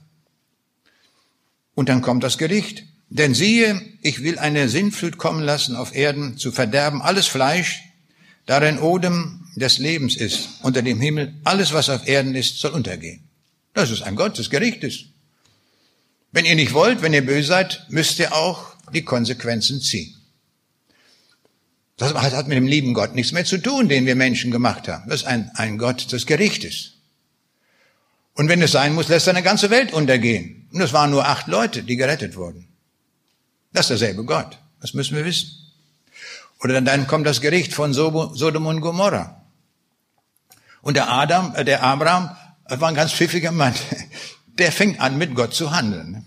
Und dann kommt das Gericht. Denn siehe, ich will eine Sinnflut kommen lassen auf Erden, zu verderben alles Fleisch, darin Odem des Lebens ist, unter dem Himmel, alles, was auf Erden ist, soll untergehen. Das ist ein Gott des Gerichtes. Wenn ihr nicht wollt, wenn ihr böse seid, müsst ihr auch die Konsequenzen ziehen. Das hat mit dem lieben Gott nichts mehr zu tun, den wir Menschen gemacht haben. Das ist ein, ein Gott des Gerichtes. Und wenn es sein muss, lässt er eine ganze Welt untergehen. Und es waren nur acht Leute, die gerettet wurden. Das ist derselbe Gott. Das müssen wir wissen. Oder dann kommt das Gericht von Sodom und Gomorra. Und der Adam, äh, der Abraham, war ein ganz pfiffiger Mann. *laughs* Der fängt an, mit Gott zu handeln.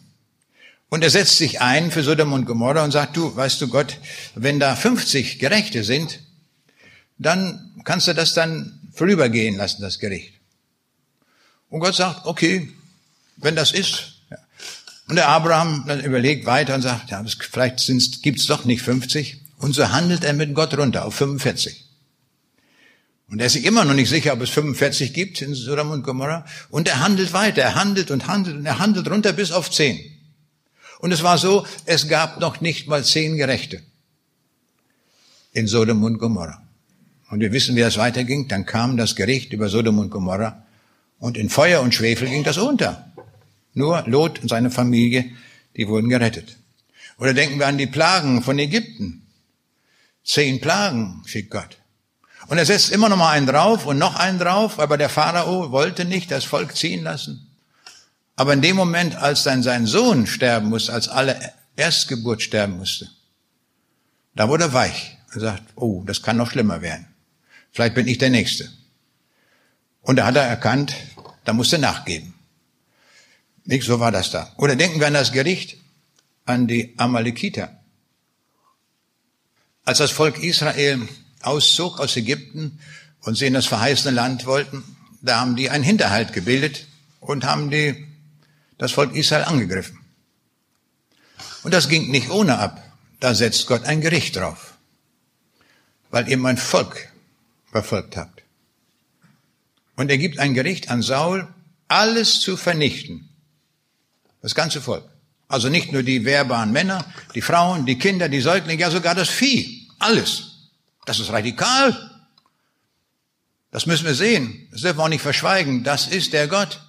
Und er setzt sich ein für Sodom und Gomorra und sagt, du, weißt du Gott, wenn da 50 Gerechte sind, dann kannst du das dann vorübergehen lassen, das Gericht. Und Gott sagt, okay, wenn das ist. Und der Abraham dann überlegt weiter und sagt, ja, vielleicht gibt es doch nicht 50. Und so handelt er mit Gott runter auf 45. Und er ist sich immer noch nicht sicher, ob es 45 gibt in Sodom und Gomorra. Und er handelt weiter, er handelt und handelt und er handelt runter bis auf 10. Und es war so, es gab noch nicht mal 10 Gerechte in Sodom und Gomorra. Und wir wissen, wie das weiterging. Dann kam das Gericht über Sodom und Gomorra und in Feuer und Schwefel ging das unter. Nur Lot und seine Familie, die wurden gerettet. Oder denken wir an die Plagen von Ägypten. Zehn Plagen schickt Gott. Und er setzt immer noch mal einen drauf und noch einen drauf, aber der Pharao wollte nicht das Volk ziehen lassen. Aber in dem Moment, als dann sein Sohn sterben musste, als alle Erstgeburt sterben musste, da wurde er weich. Er sagt, oh, das kann noch schlimmer werden. Vielleicht bin ich der Nächste. Und da hat er erkannt, da musste nachgeben. Nicht, so war das da. Oder denken wir an das Gericht, an die Amalekiter. Als das Volk Israel auszog aus Ägypten und sie in das verheißene Land wollten, da haben die einen Hinterhalt gebildet und haben die, das Volk Israel angegriffen. Und das ging nicht ohne ab. Da setzt Gott ein Gericht drauf, weil ihr mein Volk verfolgt habt. Und er gibt ein Gericht an Saul, alles zu vernichten. Das ganze Volk. Also nicht nur die wehrbaren Männer, die Frauen, die Kinder, die Säuglinge, ja sogar das Vieh. Alles. Das ist radikal. Das müssen wir sehen. Das dürfen wir auch nicht verschweigen. Das ist der Gott.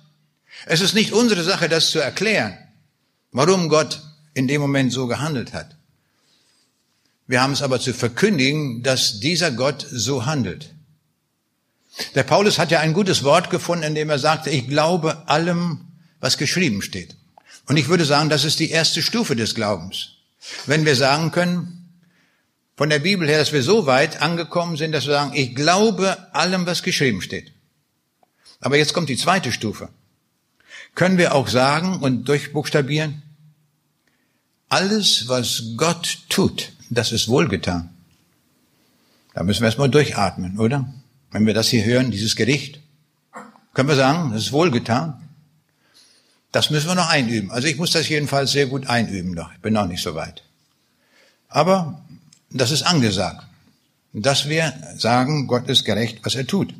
Es ist nicht unsere Sache, das zu erklären, warum Gott in dem Moment so gehandelt hat. Wir haben es aber zu verkündigen, dass dieser Gott so handelt. Der Paulus hat ja ein gutes Wort gefunden, in dem er sagte, ich glaube allem, was geschrieben steht. Und ich würde sagen, das ist die erste Stufe des Glaubens. Wenn wir sagen können, von der Bibel her, dass wir so weit angekommen sind, dass wir sagen, ich glaube allem, was geschrieben steht. Aber jetzt kommt die zweite Stufe. Können wir auch sagen und durchbuchstabieren, alles, was Gott tut, das ist wohlgetan. Da müssen wir erstmal durchatmen, oder? Wenn wir das hier hören, dieses Gericht, können wir sagen, das ist wohlgetan. Das müssen wir noch einüben. Also ich muss das jedenfalls sehr gut einüben noch. Ich bin noch nicht so weit. Aber das ist angesagt, dass wir sagen, Gott ist gerecht, was er tut.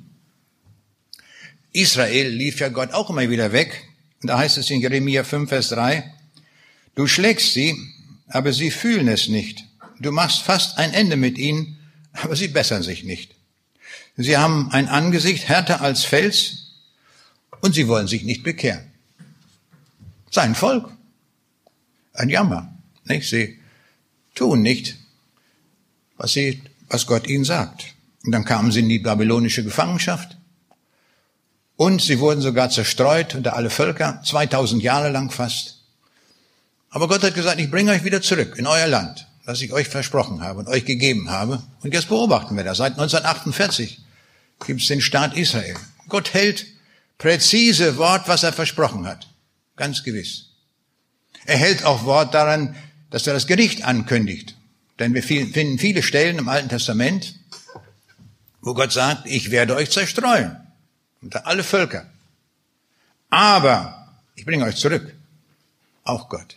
Israel lief ja Gott auch immer wieder weg. Und da heißt es in Jeremia 5, Vers 3, du schlägst sie, aber sie fühlen es nicht. Du machst fast ein Ende mit ihnen, aber sie bessern sich nicht. Sie haben ein Angesicht härter als Fels und sie wollen sich nicht bekehren. Sein Volk. Ein Jammer. Nicht? Sie tun nicht, was sie, was Gott ihnen sagt. Und dann kamen sie in die babylonische Gefangenschaft. Und sie wurden sogar zerstreut unter alle Völker, 2000 Jahre lang fast. Aber Gott hat gesagt, ich bringe euch wieder zurück in euer Land, das ich euch versprochen habe und euch gegeben habe. Und jetzt beobachten wir das. Seit 1948 gibt es den Staat Israel. Gott hält präzise Wort, was er versprochen hat. Ganz gewiss. Er hält auch Wort daran, dass er das Gericht ankündigt. Denn wir finden viele Stellen im Alten Testament, wo Gott sagt, ich werde euch zerstreuen unter alle Völker. Aber ich bringe euch zurück. Auch Gott.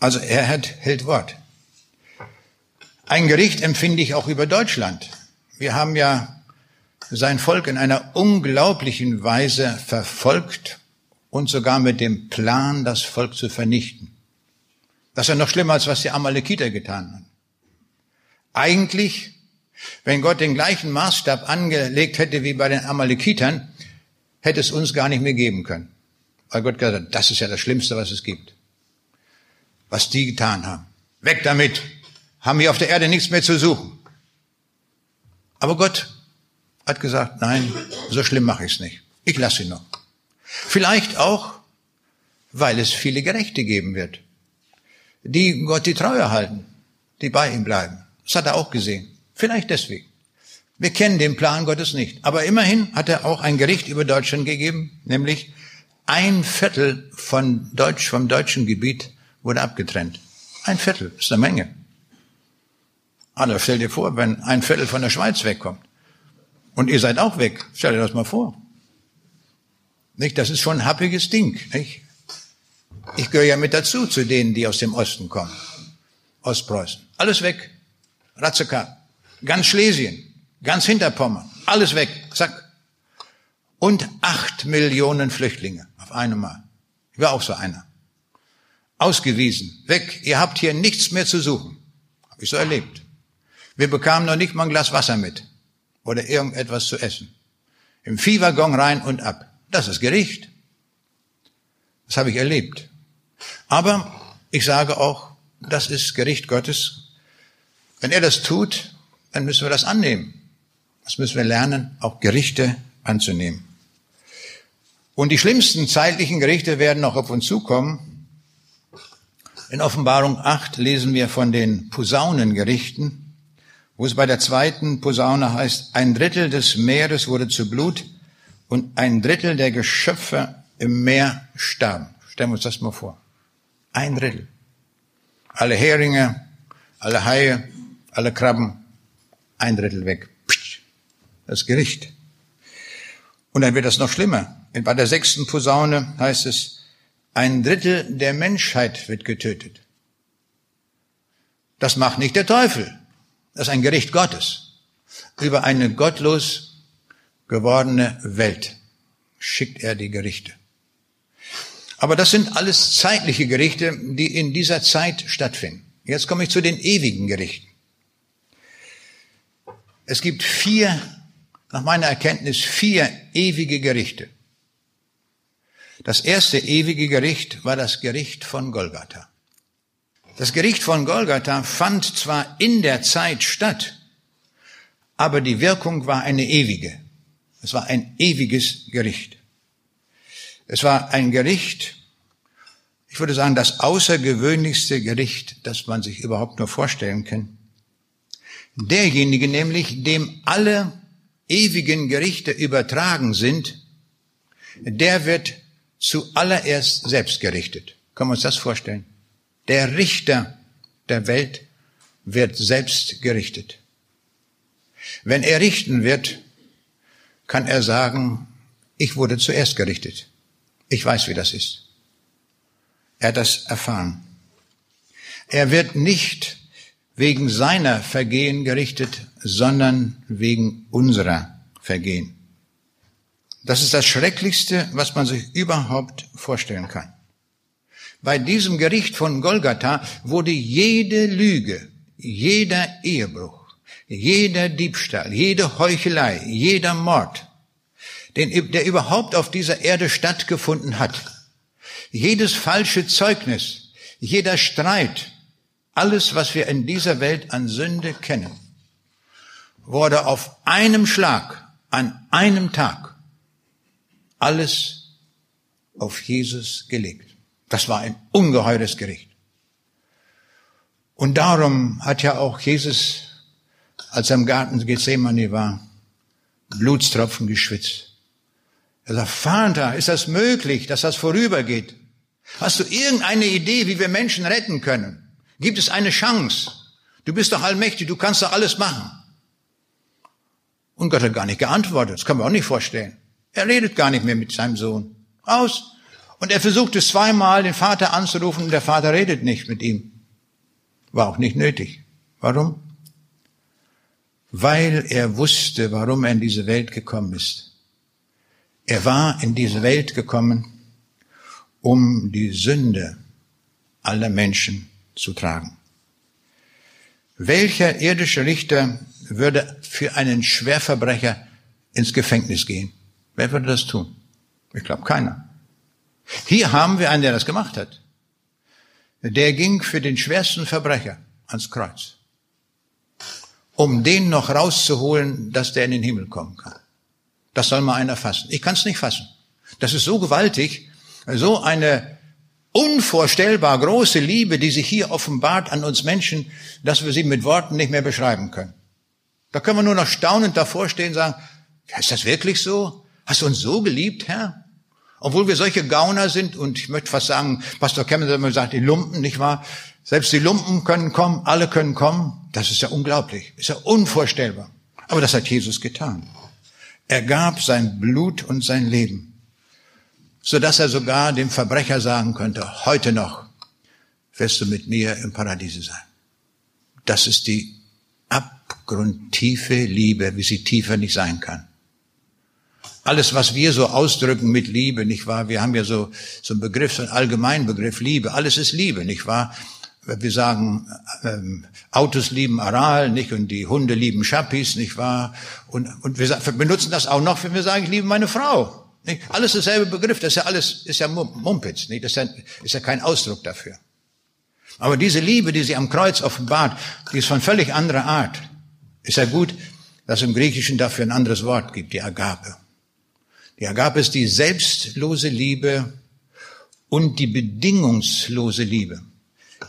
Also er hat, hält Wort. Ein Gericht empfinde ich auch über Deutschland. Wir haben ja sein Volk in einer unglaublichen Weise verfolgt und sogar mit dem Plan, das Volk zu vernichten. Das ist ja noch schlimmer, als was die Amalekiter getan haben. Eigentlich, wenn Gott den gleichen Maßstab angelegt hätte wie bei den Amalekitern, hätte es uns gar nicht mehr geben können. Weil Gott gesagt hat, das ist ja das Schlimmste, was es gibt. Was die getan haben. Weg damit. Haben wir auf der Erde nichts mehr zu suchen. Aber Gott hat gesagt, nein, so schlimm mache ich es nicht. Ich lasse ihn noch. Vielleicht auch, weil es viele Gerechte geben wird, die Gott die Treue halten, die bei ihm bleiben. Das hat er auch gesehen. Vielleicht deswegen. Wir kennen den Plan Gottes nicht. Aber immerhin hat er auch ein Gericht über Deutschland gegeben, nämlich ein Viertel von Deutsch, vom deutschen Gebiet wurde abgetrennt. Ein Viertel ist eine Menge. Also stell dir vor, wenn ein Viertel von der Schweiz wegkommt und ihr seid auch weg, stell dir das mal vor. Nicht? Das ist schon ein happiges Ding. Nicht? Ich gehöre ja mit dazu zu denen, die aus dem Osten kommen. Ostpreußen. Alles weg. Ratzeka. Ganz Schlesien. Ganz Hinterpommern. Alles weg. Zack. Und acht Millionen Flüchtlinge auf einmal. Ich war auch so einer. Ausgewiesen. Weg. Ihr habt hier nichts mehr zu suchen. Habe ich so erlebt. Wir bekamen noch nicht mal ein Glas Wasser mit. Oder irgendetwas zu essen. Im Viehwaggon rein und ab. Das ist Gericht. Das habe ich erlebt. Aber ich sage auch, das ist Gericht Gottes. Wenn er das tut, dann müssen wir das annehmen. Das müssen wir lernen, auch Gerichte anzunehmen. Und die schlimmsten zeitlichen Gerichte werden noch auf uns zukommen. In Offenbarung 8 lesen wir von den Posaunengerichten, wo es bei der zweiten Posaune heißt, ein Drittel des Meeres wurde zu Blut und ein Drittel der Geschöpfe im Meer starben. Stellen wir uns das mal vor. Ein Drittel. Alle Heringe, alle Haie, alle Krabben, ein Drittel weg. Das Gericht. Und dann wird das noch schlimmer. Bei der sechsten Posaune heißt es, ein Drittel der Menschheit wird getötet. Das macht nicht der Teufel. Das ist ein Gericht Gottes über eine gottlos gewordene Welt schickt er die Gerichte. Aber das sind alles zeitliche Gerichte, die in dieser Zeit stattfinden. Jetzt komme ich zu den ewigen Gerichten. Es gibt vier, nach meiner Erkenntnis, vier ewige Gerichte. Das erste ewige Gericht war das Gericht von Golgatha. Das Gericht von Golgatha fand zwar in der Zeit statt, aber die Wirkung war eine ewige. Es war ein ewiges Gericht. Es war ein Gericht, ich würde sagen, das außergewöhnlichste Gericht, das man sich überhaupt nur vorstellen kann. Derjenige nämlich, dem alle ewigen Gerichte übertragen sind, der wird zuallererst selbst gerichtet. Können wir uns das vorstellen? Der Richter der Welt wird selbst gerichtet. Wenn er richten wird, kann er sagen, ich wurde zuerst gerichtet. Ich weiß, wie das ist. Er hat das erfahren. Er wird nicht wegen seiner Vergehen gerichtet, sondern wegen unserer Vergehen. Das ist das Schrecklichste, was man sich überhaupt vorstellen kann. Bei diesem Gericht von Golgatha wurde jede Lüge, jeder Ehebruch, jeder Diebstahl, jede Heuchelei, jeder Mord, den, der überhaupt auf dieser Erde stattgefunden hat, jedes falsche Zeugnis, jeder Streit, alles, was wir in dieser Welt an Sünde kennen, wurde auf einem Schlag, an einem Tag, alles auf Jesus gelegt. Das war ein ungeheures Gericht. Und darum hat ja auch Jesus, als er im Garten Gethsemane war, Blutstropfen geschwitzt. Er sagt, Vater, ist das möglich, dass das vorübergeht? Hast du irgendeine Idee, wie wir Menschen retten können? Gibt es eine Chance? Du bist doch allmächtig, du kannst doch alles machen. Und Gott hat gar nicht geantwortet, das kann man auch nicht vorstellen. Er redet gar nicht mehr mit seinem Sohn. Aus. Und er versucht es zweimal, den Vater anzurufen, und der Vater redet nicht mit ihm. War auch nicht nötig. Warum? Weil er wusste, warum er in diese Welt gekommen ist. Er war in diese Welt gekommen, um die Sünde aller Menschen zu tragen. Welcher irdische Richter würde für einen Schwerverbrecher ins Gefängnis gehen? Wer würde das tun? Ich glaube keiner. Hier haben wir einen, der das gemacht hat. Der ging für den schwersten Verbrecher ans Kreuz, um den noch rauszuholen, dass der in den Himmel kommen kann. Das soll mal einer fassen. Ich kann es nicht fassen. Das ist so gewaltig, so eine unvorstellbar große Liebe, die sich hier offenbart an uns Menschen, dass wir sie mit Worten nicht mehr beschreiben können. Da können wir nur noch staunend davor stehen und sagen, ist das wirklich so? Hast du uns so geliebt, Herr? Obwohl wir solche Gauner sind und ich möchte fast sagen, Pastor Kemmel hat immer gesagt, die Lumpen, nicht wahr? Selbst die Lumpen können kommen, alle können kommen. Das ist ja unglaublich, ist ja unvorstellbar. Aber das hat Jesus getan. Er gab sein Blut und sein Leben so dass er sogar dem Verbrecher sagen könnte, heute noch wirst du mit mir im Paradiese sein. Das ist die abgrundtiefe Liebe, wie sie tiefer nicht sein kann. Alles, was wir so ausdrücken mit Liebe, nicht wahr? Wir haben ja so, so einen Begriff, so einen allgemeinen Begriff Liebe. Alles ist Liebe, nicht wahr? Wir sagen, ähm, Autos lieben Aral, nicht? Und die Hunde lieben Chappis, nicht wahr? Und, und wir benutzen das auch noch, wenn wir sagen, ich liebe meine Frau. Nicht? Alles derselbe Begriff, das ist ja alles, ist ja Mumpitz, nicht? Das ist ja, ist ja kein Ausdruck dafür. Aber diese Liebe, die sie am Kreuz offenbart, die ist von völlig anderer Art. Ist ja gut, dass es im Griechischen dafür ein anderes Wort gibt, die Agape. Die Agape ist die selbstlose Liebe und die bedingungslose Liebe,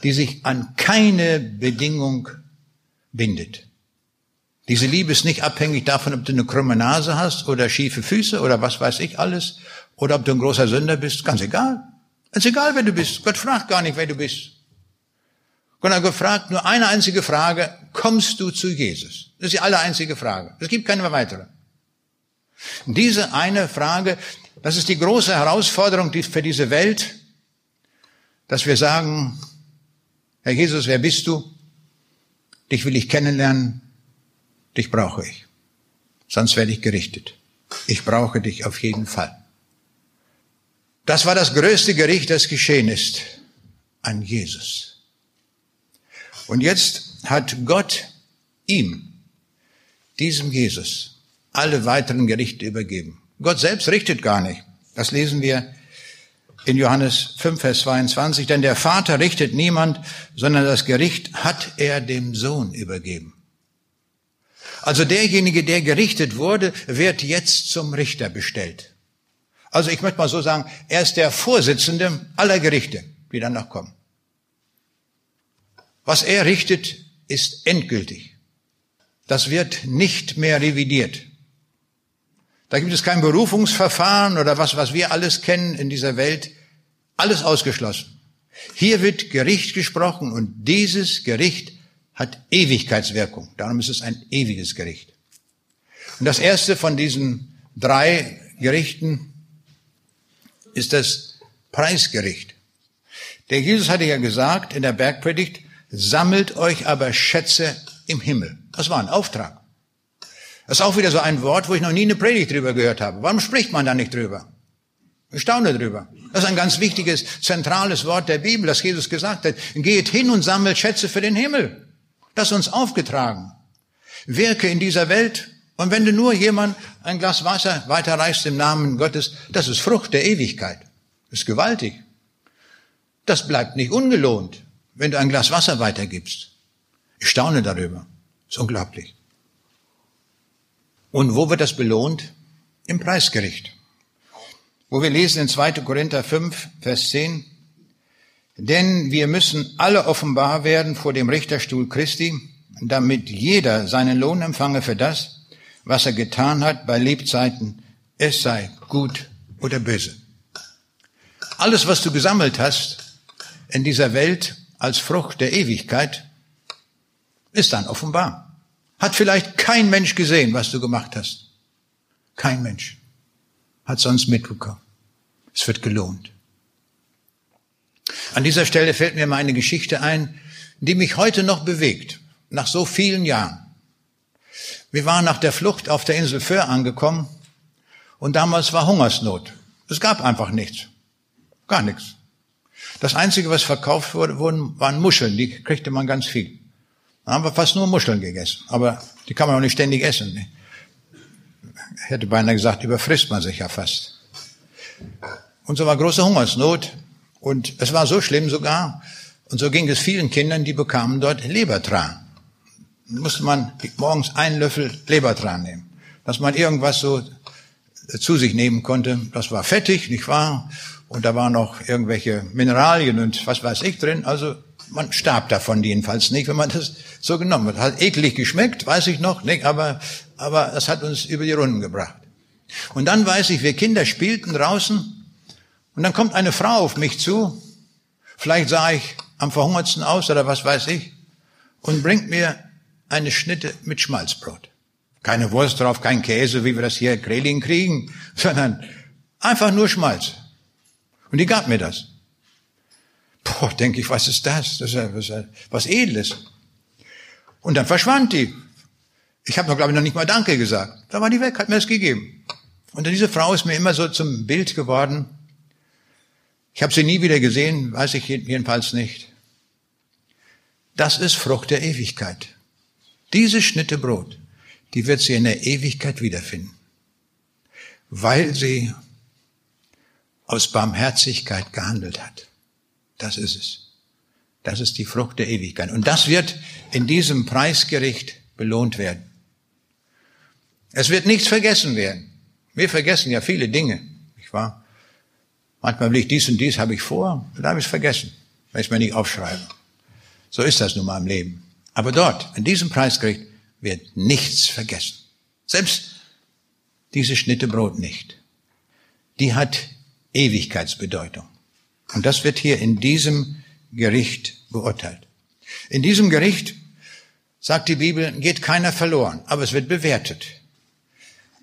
die sich an keine Bedingung bindet. Diese Liebe ist nicht abhängig davon, ob du eine krumme Nase hast oder schiefe Füße oder was weiß ich alles oder ob du ein großer Sünder bist. Ganz egal. Es ist egal, wer du bist. Gott fragt gar nicht, wer du bist. Gott hat gefragt, nur eine einzige Frage, kommst du zu Jesus? Das ist die aller einzige Frage. Es gibt keine weitere. Diese eine Frage, das ist die große Herausforderung für diese Welt, dass wir sagen, Herr Jesus, wer bist du? Dich will ich kennenlernen. Dich brauche ich. Sonst werde ich gerichtet. Ich brauche dich auf jeden Fall. Das war das größte Gericht, das geschehen ist an Jesus. Und jetzt hat Gott ihm, diesem Jesus, alle weiteren Gerichte übergeben. Gott selbst richtet gar nicht. Das lesen wir in Johannes 5, Vers 22. Denn der Vater richtet niemand, sondern das Gericht hat er dem Sohn übergeben. Also derjenige, der gerichtet wurde, wird jetzt zum Richter bestellt. Also ich möchte mal so sagen, er ist der Vorsitzende aller Gerichte, die dann noch kommen. Was er richtet, ist endgültig. Das wird nicht mehr revidiert. Da gibt es kein Berufungsverfahren oder was, was wir alles kennen in dieser Welt. Alles ausgeschlossen. Hier wird Gericht gesprochen und dieses Gericht hat Ewigkeitswirkung. Darum ist es ein ewiges Gericht. Und das erste von diesen drei Gerichten ist das Preisgericht. Der Jesus hatte ja gesagt in der Bergpredigt, sammelt euch aber Schätze im Himmel. Das war ein Auftrag. Das ist auch wieder so ein Wort, wo ich noch nie eine Predigt drüber gehört habe. Warum spricht man da nicht drüber? Ich staune drüber. Das ist ein ganz wichtiges, zentrales Wort der Bibel, das Jesus gesagt hat. Geht hin und sammelt Schätze für den Himmel. Das ist uns aufgetragen. Wirke in dieser Welt. Und wenn du nur jemand ein Glas Wasser weiterreichst im Namen Gottes, das ist Frucht der Ewigkeit. Das ist gewaltig. Das bleibt nicht ungelohnt, wenn du ein Glas Wasser weitergibst. Ich staune darüber. Das ist unglaublich. Und wo wird das belohnt? Im Preisgericht. Wo wir lesen in 2. Korinther 5, Vers 10, denn wir müssen alle offenbar werden vor dem Richterstuhl Christi, damit jeder seinen Lohn empfange für das, was er getan hat bei Lebzeiten, es sei gut oder böse. Alles, was du gesammelt hast, in dieser Welt als Frucht der Ewigkeit ist dann offenbar. Hat vielleicht kein Mensch gesehen, was du gemacht hast. Kein Mensch hat sonst mitbekommen. Es wird gelohnt. An dieser Stelle fällt mir mal eine Geschichte ein, die mich heute noch bewegt, nach so vielen Jahren. Wir waren nach der Flucht auf der Insel Föhr angekommen und damals war Hungersnot. Es gab einfach nichts. Gar nichts. Das Einzige, was verkauft wurde, waren Muscheln, die kriegte man ganz viel. Da haben wir fast nur Muscheln gegessen, aber die kann man auch nicht ständig essen. Ich hätte beinahe gesagt, überfrisst man sich ja fast. Und so war große Hungersnot und es war so schlimm sogar, und so ging es vielen Kindern, die bekamen dort Lebertran. Da musste man morgens einen Löffel Lebertran nehmen, dass man irgendwas so zu sich nehmen konnte. Das war fettig, nicht wahr? und da waren noch irgendwelche Mineralien und was weiß ich drin. Also man starb davon jedenfalls nicht, wenn man das so genommen hat. Hat eklig geschmeckt, weiß ich noch, nicht, aber, aber das hat uns über die Runden gebracht. Und dann weiß ich, wir Kinder spielten draußen und dann kommt eine Frau auf mich zu, vielleicht sah ich am verhungertsten aus oder was weiß ich, und bringt mir eine Schnitte mit Schmalzbrot. Keine Wurst drauf, kein Käse, wie wir das hier Greling kriegen, *laughs* sondern einfach nur Schmalz. Und die gab mir das. Boah, denke ich, was ist das? Das ist ja was, was Edles. Und dann verschwand die. Ich habe noch, glaube ich, noch nicht mal Danke gesagt. Da war die weg, hat mir das gegeben. Und diese Frau ist mir immer so zum Bild geworden. Ich habe sie nie wieder gesehen, weiß ich jedenfalls nicht. Das ist Frucht der Ewigkeit. Diese Schnitte Brot, die wird sie in der Ewigkeit wiederfinden, weil sie aus Barmherzigkeit gehandelt hat. Das ist es. Das ist die Frucht der Ewigkeit. Und das wird in diesem Preisgericht belohnt werden. Es wird nichts vergessen werden. Wir vergessen ja viele Dinge, nicht wahr? Manchmal will ich dies und dies habe ich vor, dann habe ich es vergessen, wenn ich es mir nicht aufschreibe. So ist das nun mal im Leben. Aber dort, in diesem Preisgericht, wird nichts vergessen. Selbst diese Schnitte Brot nicht. Die hat Ewigkeitsbedeutung. Und das wird hier in diesem Gericht beurteilt. In diesem Gericht, sagt die Bibel, geht keiner verloren, aber es wird bewertet.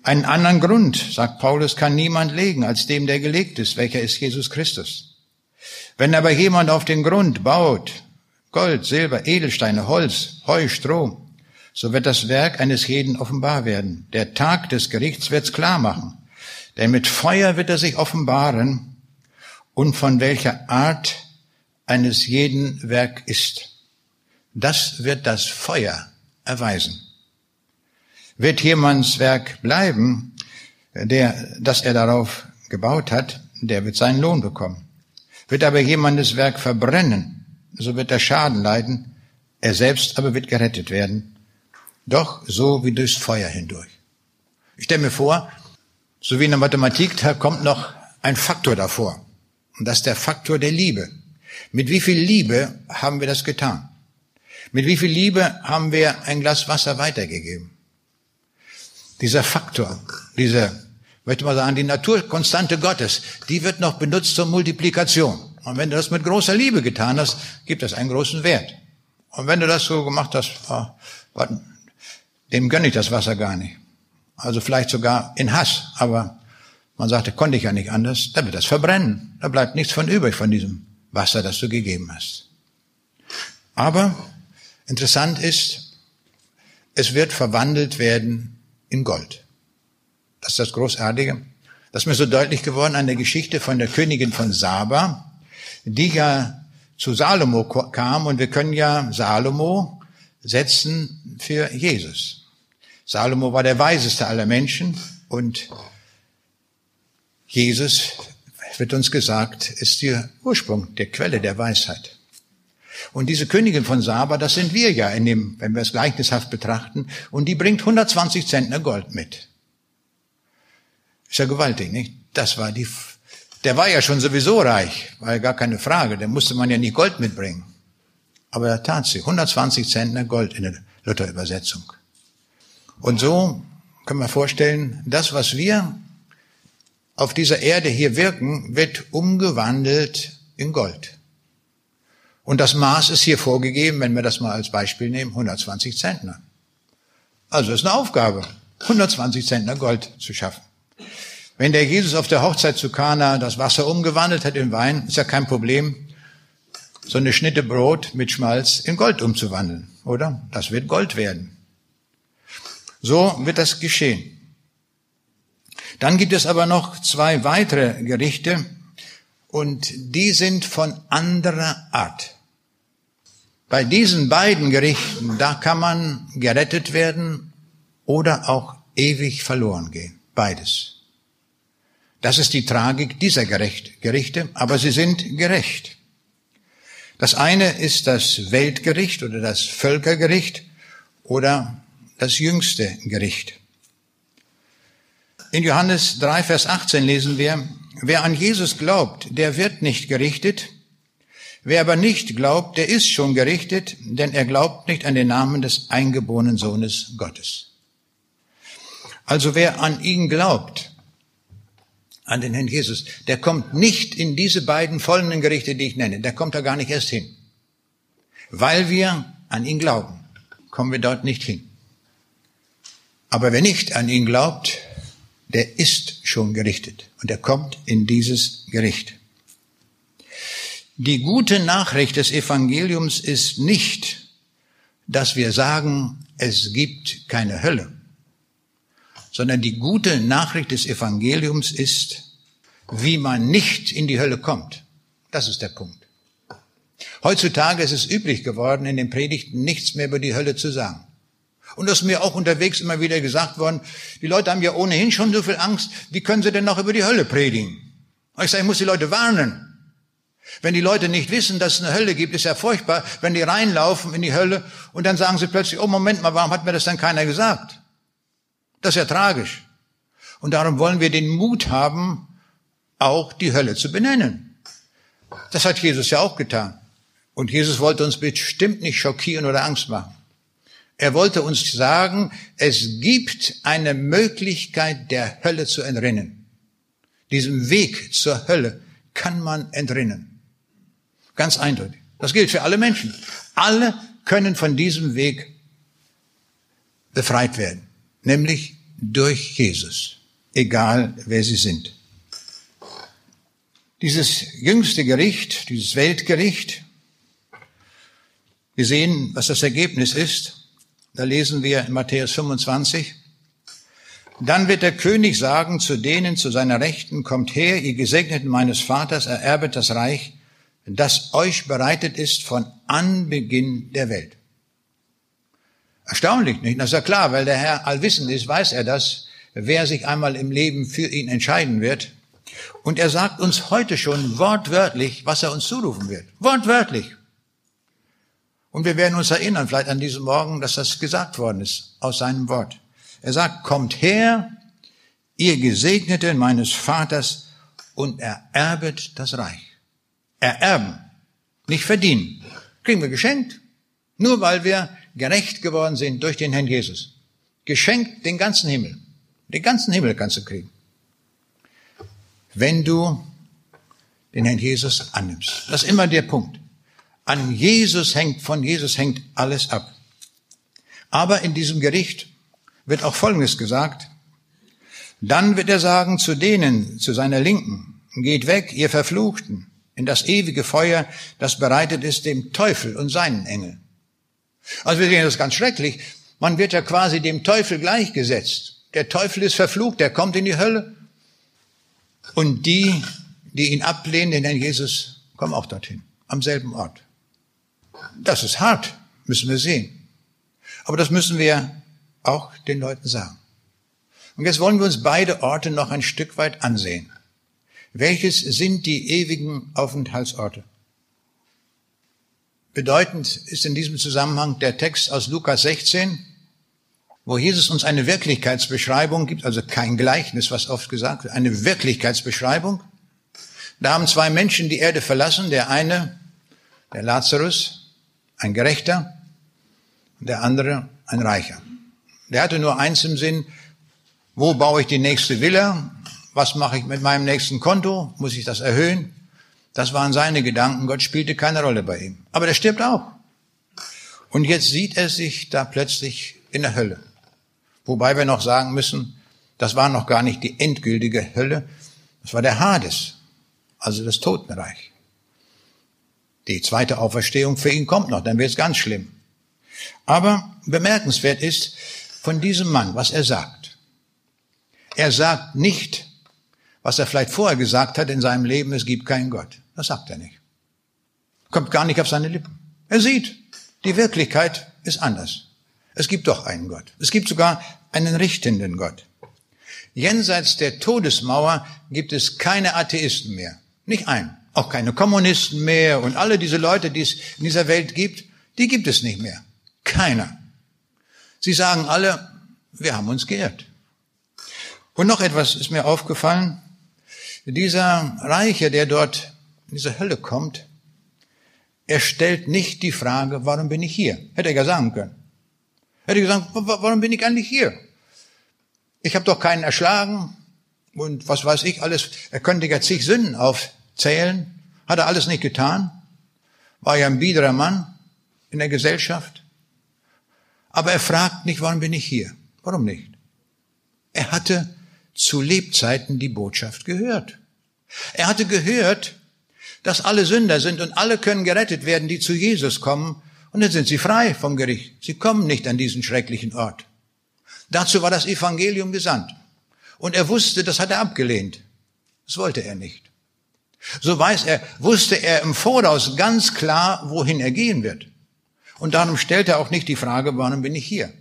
Einen anderen Grund, sagt Paulus, kann niemand legen als dem, der gelegt ist, welcher ist Jesus Christus. Wenn aber jemand auf den Grund baut, Gold, Silber, Edelsteine, Holz, Heu, Stroh, so wird das Werk eines jeden offenbar werden. Der Tag des Gerichts wird's klar machen. Denn mit Feuer wird er sich offenbaren und von welcher Art eines jeden Werk ist. Das wird das Feuer erweisen. Wird jemands Werk bleiben, der, dass er darauf gebaut hat, der wird seinen Lohn bekommen. Wird aber jemandes Werk verbrennen, so wird er Schaden leiden, er selbst aber wird gerettet werden, doch so wie durchs Feuer hindurch. Ich stelle mir vor, so wie in der Mathematik, da kommt noch ein Faktor davor. Und das ist der Faktor der Liebe. Mit wie viel Liebe haben wir das getan? Mit wie viel Liebe haben wir ein Glas Wasser weitergegeben? Dieser Faktor, diese, möchte mal sagen, die Naturkonstante Gottes, die wird noch benutzt zur Multiplikation. Und wenn du das mit großer Liebe getan hast, gibt das einen großen Wert. Und wenn du das so gemacht hast, oh, dem gönne ich das Wasser gar nicht. also vielleicht sogar in Hass, aber man sagte, konnte ich ja nicht anders, da wird das verbrennen. Da bleibt nichts von übrig von diesem Wasser, das du gegeben hast. Aber interessant ist, es wird verwandelt werden in Gold. Das ist das Großartige. Das ist mir so deutlich geworden an der Geschichte von der Königin von Saba, die ja zu Salomo kam und wir können ja Salomo setzen für Jesus. Salomo war der weiseste aller Menschen und Jesus, wird uns gesagt, ist der Ursprung, der Quelle der Weisheit. Und diese Königin von Saba, das sind wir ja, in dem, wenn wir es gleichnishaft betrachten, und die bringt 120 Zentner Gold mit. Ist ja gewaltig, nicht? Das war die, der war ja schon sowieso reich, war ja gar keine Frage, da musste man ja nicht Gold mitbringen. Aber er tat sie, 120 Zentner Gold in der Luther-Übersetzung. Und so können wir vorstellen, das, was wir auf dieser Erde hier wirken, wird umgewandelt in Gold. Und das Maß ist hier vorgegeben, wenn wir das mal als Beispiel nehmen, 120 Zentner. Also ist eine Aufgabe, 120 Zentner Gold zu schaffen. Wenn der Jesus auf der Hochzeit zu Kana das Wasser umgewandelt hat in Wein, ist ja kein Problem, so eine Schnitte Brot mit Schmalz in Gold umzuwandeln, oder? Das wird Gold werden. So wird das geschehen. Dann gibt es aber noch zwei weitere Gerichte und die sind von anderer Art. Bei diesen beiden Gerichten, da kann man gerettet werden oder auch ewig verloren gehen. Beides. Das ist die Tragik dieser Gerichte, aber sie sind gerecht. Das eine ist das Weltgericht oder das Völkergericht oder das jüngste Gericht. In Johannes 3, Vers 18 lesen wir, wer an Jesus glaubt, der wird nicht gerichtet. Wer aber nicht glaubt, der ist schon gerichtet, denn er glaubt nicht an den Namen des eingeborenen Sohnes Gottes. Also wer an ihn glaubt, an den Herrn Jesus, der kommt nicht in diese beiden folgenden Gerichte, die ich nenne. Der kommt da gar nicht erst hin. Weil wir an ihn glauben, kommen wir dort nicht hin. Aber wer nicht an ihn glaubt, der ist schon gerichtet und er kommt in dieses Gericht. Die gute Nachricht des Evangeliums ist nicht, dass wir sagen, es gibt keine Hölle, sondern die gute Nachricht des Evangeliums ist, wie man nicht in die Hölle kommt. Das ist der Punkt. Heutzutage ist es üblich geworden, in den Predigten nichts mehr über die Hölle zu sagen. Und das ist mir auch unterwegs immer wieder gesagt worden, die Leute haben ja ohnehin schon so viel Angst, wie können sie denn noch über die Hölle predigen? Und ich sage, ich muss die Leute warnen. Wenn die Leute nicht wissen, dass es eine Hölle gibt, ist ja furchtbar, wenn die reinlaufen in die Hölle und dann sagen sie plötzlich, oh Moment mal, warum hat mir das denn keiner gesagt? Das ist ja tragisch. Und darum wollen wir den Mut haben, auch die Hölle zu benennen. Das hat Jesus ja auch getan. Und Jesus wollte uns bestimmt nicht schockieren oder Angst machen. Er wollte uns sagen, es gibt eine Möglichkeit, der Hölle zu entrinnen. Diesem Weg zur Hölle kann man entrinnen. Ganz eindeutig. Das gilt für alle Menschen. Alle können von diesem Weg befreit werden. Nämlich durch Jesus. Egal wer sie sind. Dieses jüngste Gericht, dieses Weltgericht, wir sehen, was das Ergebnis ist. Da lesen wir in Matthäus 25. Dann wird der König sagen zu denen zu seiner Rechten, kommt her, ihr Gesegneten meines Vaters, ererbet das Reich, das euch bereitet ist von Anbeginn der Welt. Erstaunlich, nicht? Das ist ja klar, weil der Herr allwissend ist, weiß er das, wer sich einmal im Leben für ihn entscheiden wird. Und er sagt uns heute schon wortwörtlich, was er uns zurufen wird. Wortwörtlich. Und wir werden uns erinnern, vielleicht an diesem Morgen, dass das gesagt worden ist aus seinem Wort. Er sagt, kommt her, ihr Gesegneten meines Vaters, und ererbet das Reich. Ererben, nicht verdienen. Kriegen wir geschenkt, nur weil wir gerecht geworden sind durch den Herrn Jesus. Geschenkt den ganzen Himmel. Den ganzen Himmel kannst du kriegen. Wenn du den Herrn Jesus annimmst. Das ist immer der Punkt. An Jesus hängt, von Jesus hängt alles ab. Aber in diesem Gericht wird auch Folgendes gesagt. Dann wird er sagen zu denen, zu seiner Linken, geht weg, ihr Verfluchten, in das ewige Feuer, das bereitet ist dem Teufel und seinen Engeln. Also wir sehen das ganz schrecklich. Man wird ja quasi dem Teufel gleichgesetzt. Der Teufel ist verflucht, der kommt in die Hölle. Und die, die ihn ablehnen, den Herrn Jesus, kommen auch dorthin, am selben Ort. Das ist hart, müssen wir sehen. Aber das müssen wir auch den Leuten sagen. Und jetzt wollen wir uns beide Orte noch ein Stück weit ansehen. Welches sind die ewigen Aufenthaltsorte? Bedeutend ist in diesem Zusammenhang der Text aus Lukas 16, wo Jesus uns eine Wirklichkeitsbeschreibung gibt, also kein Gleichnis, was oft gesagt wird, eine Wirklichkeitsbeschreibung. Da haben zwei Menschen die Erde verlassen, der eine, der Lazarus, ein Gerechter, der andere, ein Reicher. Der hatte nur eins im Sinn, wo baue ich die nächste Villa? Was mache ich mit meinem nächsten Konto? Muss ich das erhöhen? Das waren seine Gedanken. Gott spielte keine Rolle bei ihm. Aber der stirbt auch. Und jetzt sieht er sich da plötzlich in der Hölle. Wobei wir noch sagen müssen, das war noch gar nicht die endgültige Hölle. Das war der Hades, also das Totenreich. Die zweite Auferstehung für ihn kommt noch, dann wird es ganz schlimm. Aber bemerkenswert ist von diesem Mann, was er sagt. Er sagt nicht, was er vielleicht vorher gesagt hat in seinem Leben, es gibt keinen Gott. Das sagt er nicht. Kommt gar nicht auf seine Lippen. Er sieht, die Wirklichkeit ist anders. Es gibt doch einen Gott. Es gibt sogar einen richtenden Gott. Jenseits der Todesmauer gibt es keine Atheisten mehr. Nicht einen. Auch keine Kommunisten mehr und alle diese Leute, die es in dieser Welt gibt, die gibt es nicht mehr. Keiner. Sie sagen alle, wir haben uns geirrt. Und noch etwas ist mir aufgefallen. Dieser Reiche, der dort in diese Hölle kommt, er stellt nicht die Frage, warum bin ich hier? Hätte er ja sagen können. Hätte gesagt, warum bin ich eigentlich hier? Ich habe doch keinen erschlagen und was weiß ich alles. Er könnte ja zig Sünden aufzählen. Hat er alles nicht getan. War ja ein biederer Mann in der Gesellschaft. Aber er fragt nicht, warum bin ich hier? Warum nicht? Er hatte zu Lebzeiten die Botschaft gehört. Er hatte gehört, dass alle Sünder sind und alle können gerettet werden, die zu Jesus kommen, und dann sind sie frei vom Gericht. Sie kommen nicht an diesen schrecklichen Ort. Dazu war das Evangelium gesandt. Und er wusste, das hat er abgelehnt. Das wollte er nicht. So weiß er, wusste er im Voraus ganz klar, wohin er gehen wird. Und darum stellt er auch nicht die Frage, warum bin ich hier?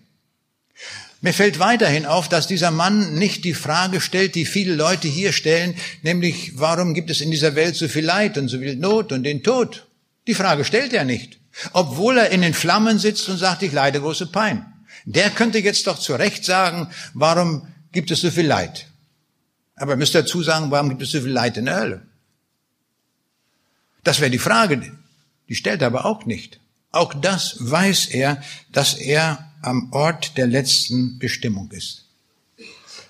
Mir fällt weiterhin auf, dass dieser Mann nicht die Frage stellt, die viele Leute hier stellen, nämlich warum gibt es in dieser Welt so viel Leid und so viel Not und den Tod? Die Frage stellt er nicht, obwohl er in den Flammen sitzt und sagt, ich leide große Pein. Der könnte jetzt doch zu Recht sagen, warum gibt es so viel Leid? Aber er müsste dazu sagen, warum gibt es so viel Leid in der Hölle? Das wäre die Frage, die stellt er aber auch nicht. Auch das weiß er, dass er am Ort der letzten Bestimmung ist.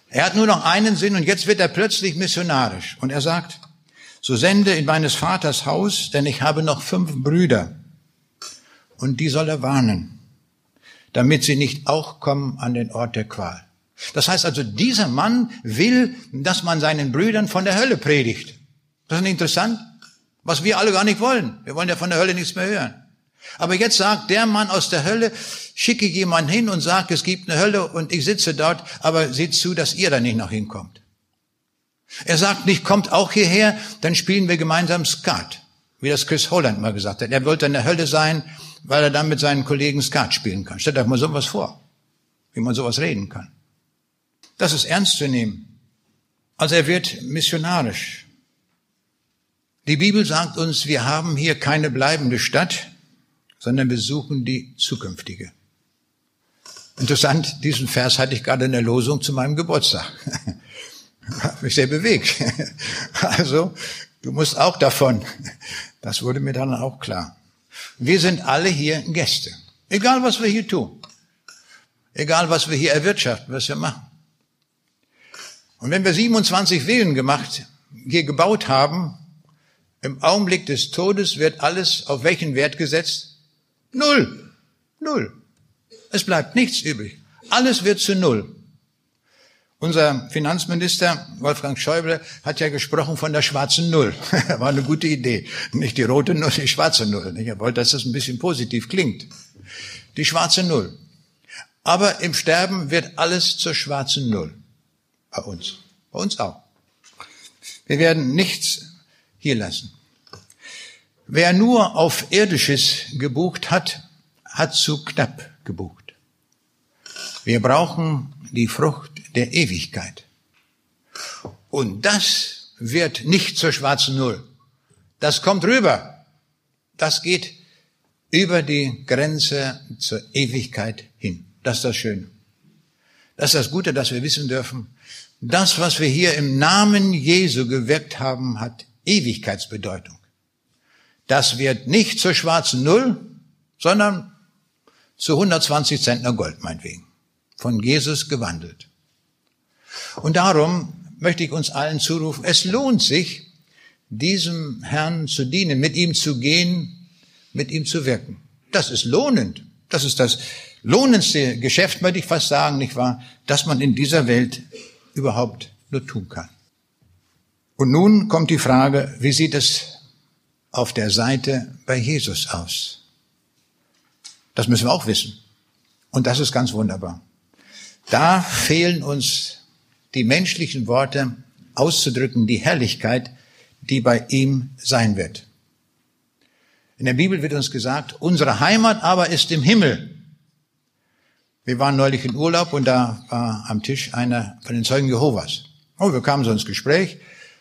Er hat nur noch einen Sinn und jetzt wird er plötzlich missionarisch. Und er sagt, so sende in meines Vaters Haus, denn ich habe noch fünf Brüder. Und die soll er warnen, damit sie nicht auch kommen an den Ort der Qual. Das heißt also, dieser Mann will, dass man seinen Brüdern von der Hölle predigt. Das ist interessant, was wir alle gar nicht wollen. Wir wollen ja von der Hölle nichts mehr hören. Aber jetzt sagt der Mann aus der Hölle, schicke jemanden hin und sagt, es gibt eine Hölle und ich sitze dort, aber seht zu, dass ihr da nicht noch hinkommt. Er sagt nicht, kommt auch hierher, dann spielen wir gemeinsam Skat, wie das Chris Holland mal gesagt hat. Er wollte in der Hölle sein, weil er dann mit seinen Kollegen Skat spielen kann. Stellt euch mal sowas vor, wie man sowas reden kann. Das ist ernst zu nehmen. Also er wird missionarisch. Die Bibel sagt uns, wir haben hier keine bleibende Stadt, sondern wir suchen die zukünftige. Interessant, diesen Vers hatte ich gerade in der Losung zu meinem Geburtstag. *laughs* Hat mich sehr bewegt. *laughs* Also, du musst auch davon. Das wurde mir dann auch klar. Wir sind alle hier Gäste. Egal, was wir hier tun. Egal, was wir hier erwirtschaften, was wir machen. Und wenn wir 27 Villen gemacht, hier gebaut haben, im Augenblick des Todes wird alles auf welchen Wert gesetzt? Null. Null. Es bleibt nichts übrig. Alles wird zu Null. Unser Finanzminister Wolfgang Schäuble hat ja gesprochen von der schwarzen Null. *laughs* War eine gute Idee. Nicht die rote Null, die schwarze Null. Er wollte, dass das ein bisschen positiv klingt. Die schwarze Null. Aber im Sterben wird alles zur schwarzen Null. Bei uns. Bei uns auch. Wir werden nichts hier lassen. Wer nur auf Irdisches gebucht hat, hat zu knapp gebucht. Wir brauchen die Frucht der Ewigkeit. Und das wird nicht zur schwarzen Null. Das kommt rüber. Das geht über die Grenze zur Ewigkeit hin. Das ist das Schöne. Das ist das Gute, dass wir wissen dürfen. Das, was wir hier im Namen Jesu gewirkt haben, hat Ewigkeitsbedeutung. Das wird nicht zur schwarzen Null, sondern zu 120 Zentner Gold, meinetwegen. Von Jesus gewandelt. Und darum möchte ich uns allen zurufen, es lohnt sich, diesem Herrn zu dienen, mit ihm zu gehen, mit ihm zu wirken. Das ist lohnend. Das ist das lohnendste Geschäft, möchte ich fast sagen, nicht wahr, dass man in dieser Welt überhaupt nur tun kann. Und nun kommt die Frage, wie sieht es auf der Seite bei Jesus aus? Das müssen wir auch wissen. Und das ist ganz wunderbar. Da fehlen uns die menschlichen Worte auszudrücken, die Herrlichkeit, die bei ihm sein wird. In der Bibel wird uns gesagt, unsere Heimat aber ist im Himmel. Wir waren neulich in Urlaub und da war am Tisch einer von den Zeugen Jehovas. Oh, wir kamen so ins Gespräch.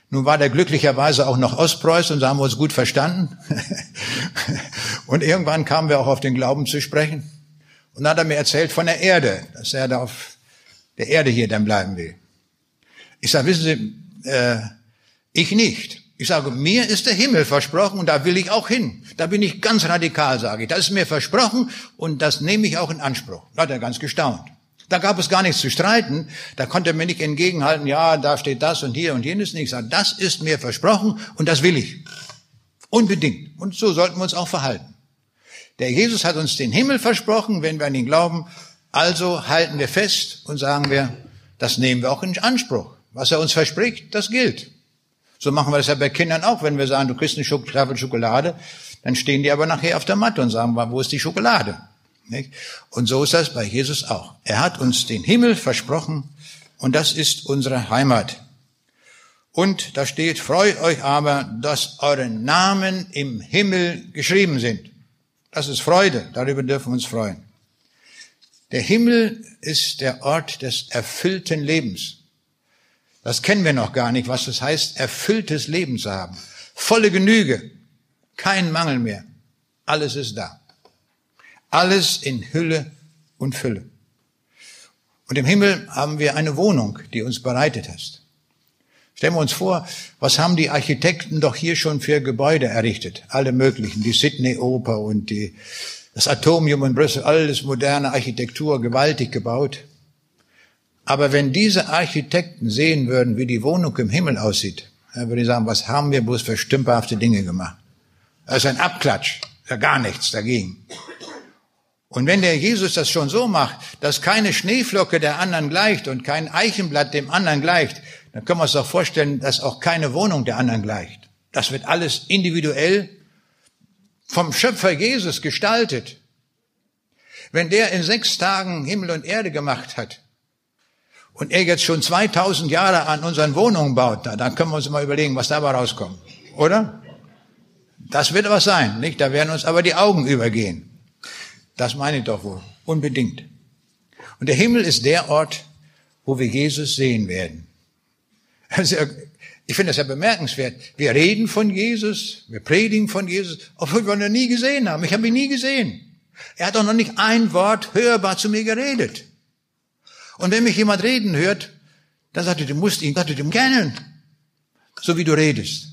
Nun war der glücklicherweise auch noch Ostpreuß und so haben wir uns gut verstanden. *laughs* und irgendwann kamen wir auch auf den Glauben zu sprechen. Und dann hat er mir erzählt von der Erde, dass er da auf der Erde hier dann bleiben will. Ich sage, wissen Sie, äh, ich nicht. Ich sage, mir ist der Himmel versprochen und da will ich auch hin. Da bin ich ganz radikal, sage ich. Das ist mir versprochen und das nehme ich auch in Anspruch. Da hat er ganz gestaunt. Da gab es gar nichts zu streiten. Da konnte er mir nicht entgegenhalten, ja, da steht das und hier und jenes nicht. Ich sage, das ist mir versprochen und das will ich. Unbedingt. Und so sollten wir uns auch verhalten. Der Jesus hat uns den Himmel versprochen, wenn wir an ihn glauben. Also halten wir fest und sagen wir, das nehmen wir auch in Anspruch. Was er uns verspricht, das gilt. So machen wir das ja bei Kindern auch, wenn wir sagen, du kriegst eine Tafel Schokolade, dann stehen die aber nachher auf der Matte und sagen, wo ist die Schokolade? Und so ist das bei Jesus auch. Er hat uns den Himmel versprochen und das ist unsere Heimat. Und da steht, freut euch aber, dass eure Namen im Himmel geschrieben sind. Das ist Freude, darüber dürfen wir uns freuen. Der Himmel ist der Ort des erfüllten Lebens. Das kennen wir noch gar nicht, was es heißt, erfülltes Leben zu haben. Volle Genüge, kein Mangel mehr. Alles ist da. Alles in Hülle und Fülle. Und im Himmel haben wir eine Wohnung, die uns bereitet hast. Stellen wir uns vor, was haben die Architekten doch hier schon für Gebäude errichtet? Alle möglichen, die Sydney Oper und die, das Atomium in Brüssel, alles moderne Architektur, gewaltig gebaut. Aber wenn diese Architekten sehen würden, wie die Wohnung im Himmel aussieht, dann würde ich sagen, was haben wir bloß für stümperhafte Dinge gemacht? Das ist ein Abklatsch, ja gar nichts dagegen. Und wenn der Jesus das schon so macht, dass keine Schneeflocke der anderen gleicht und kein Eichenblatt dem anderen gleicht, dann können wir uns doch vorstellen, dass auch keine Wohnung der anderen gleicht. Das wird alles individuell vom Schöpfer Jesus gestaltet. Wenn der in sechs Tagen Himmel und Erde gemacht hat, und er jetzt schon 2000 Jahre an unseren Wohnungen baut, da, dann können wir uns mal überlegen, was dabei rauskommt. Oder? Das wird was sein, nicht? Da werden uns aber die Augen übergehen. Das meine ich doch wohl. Unbedingt. Und der Himmel ist der Ort, wo wir Jesus sehen werden. Also, ich finde das ja bemerkenswert. Wir reden von Jesus, wir predigen von Jesus, obwohl wir ihn noch nie gesehen haben. Ich habe ihn nie gesehen. Er hat doch noch nicht ein Wort hörbar zu mir geredet. Und wenn mich jemand reden hört, dann sagt er, du musst ihn, Gott, du kennen. So wie du redest.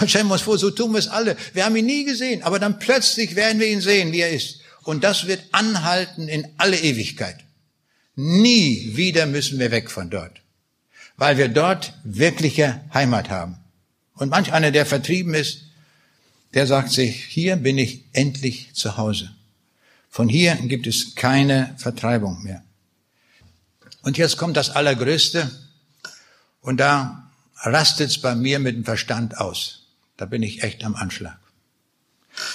Und stellen wir uns vor, so tun wir es alle. Wir haben ihn nie gesehen, aber dann plötzlich werden wir ihn sehen, wie er ist. Und das wird anhalten in alle Ewigkeit. Nie wieder müssen wir weg von dort. Weil wir dort wirkliche Heimat haben. Und manch einer, der vertrieben ist, der sagt sich, hier bin ich endlich zu Hause. Von hier gibt es keine Vertreibung mehr. Und jetzt kommt das Allergrößte. Und da rastet's bei mir mit dem Verstand aus. Da bin ich echt am Anschlag.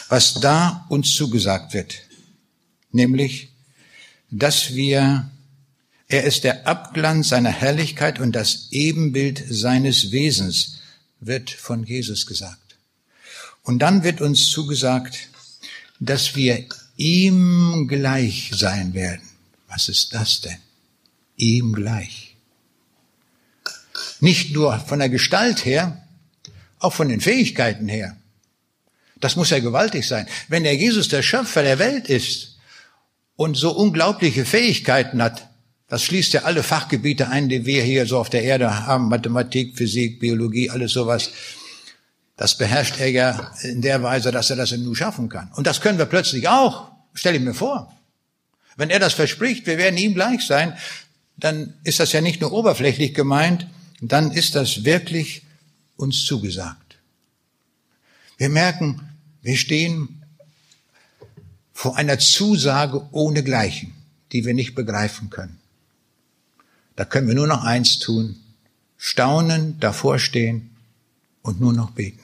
Was da uns zugesagt wird, nämlich, dass wir, er ist der Abglanz seiner Herrlichkeit und das Ebenbild seines Wesens, wird von Jesus gesagt. Und dann wird uns zugesagt, dass wir ihm gleich sein werden. Was ist das denn? Ihm gleich. Nicht nur von der Gestalt her, auch von den Fähigkeiten her. Das muss ja gewaltig sein. Wenn der Jesus der Schöpfer der Welt ist und so unglaubliche Fähigkeiten hat, das schließt ja alle Fachgebiete ein, die wir hier so auf der Erde haben, Mathematik, Physik, Biologie, alles sowas. Das beherrscht er ja in der Weise, dass er das in Nu schaffen kann. Und das können wir plötzlich auch. Stell ich mir vor. Wenn er das verspricht, wir werden ihm gleich sein, dann ist das ja nicht nur oberflächlich gemeint, dann ist das wirklich uns zugesagt. Wir merken, wir stehen vor einer Zusage ohne Gleichen, die wir nicht begreifen können. Da können wir nur noch eins tun, staunen, davor stehen und nur noch beten.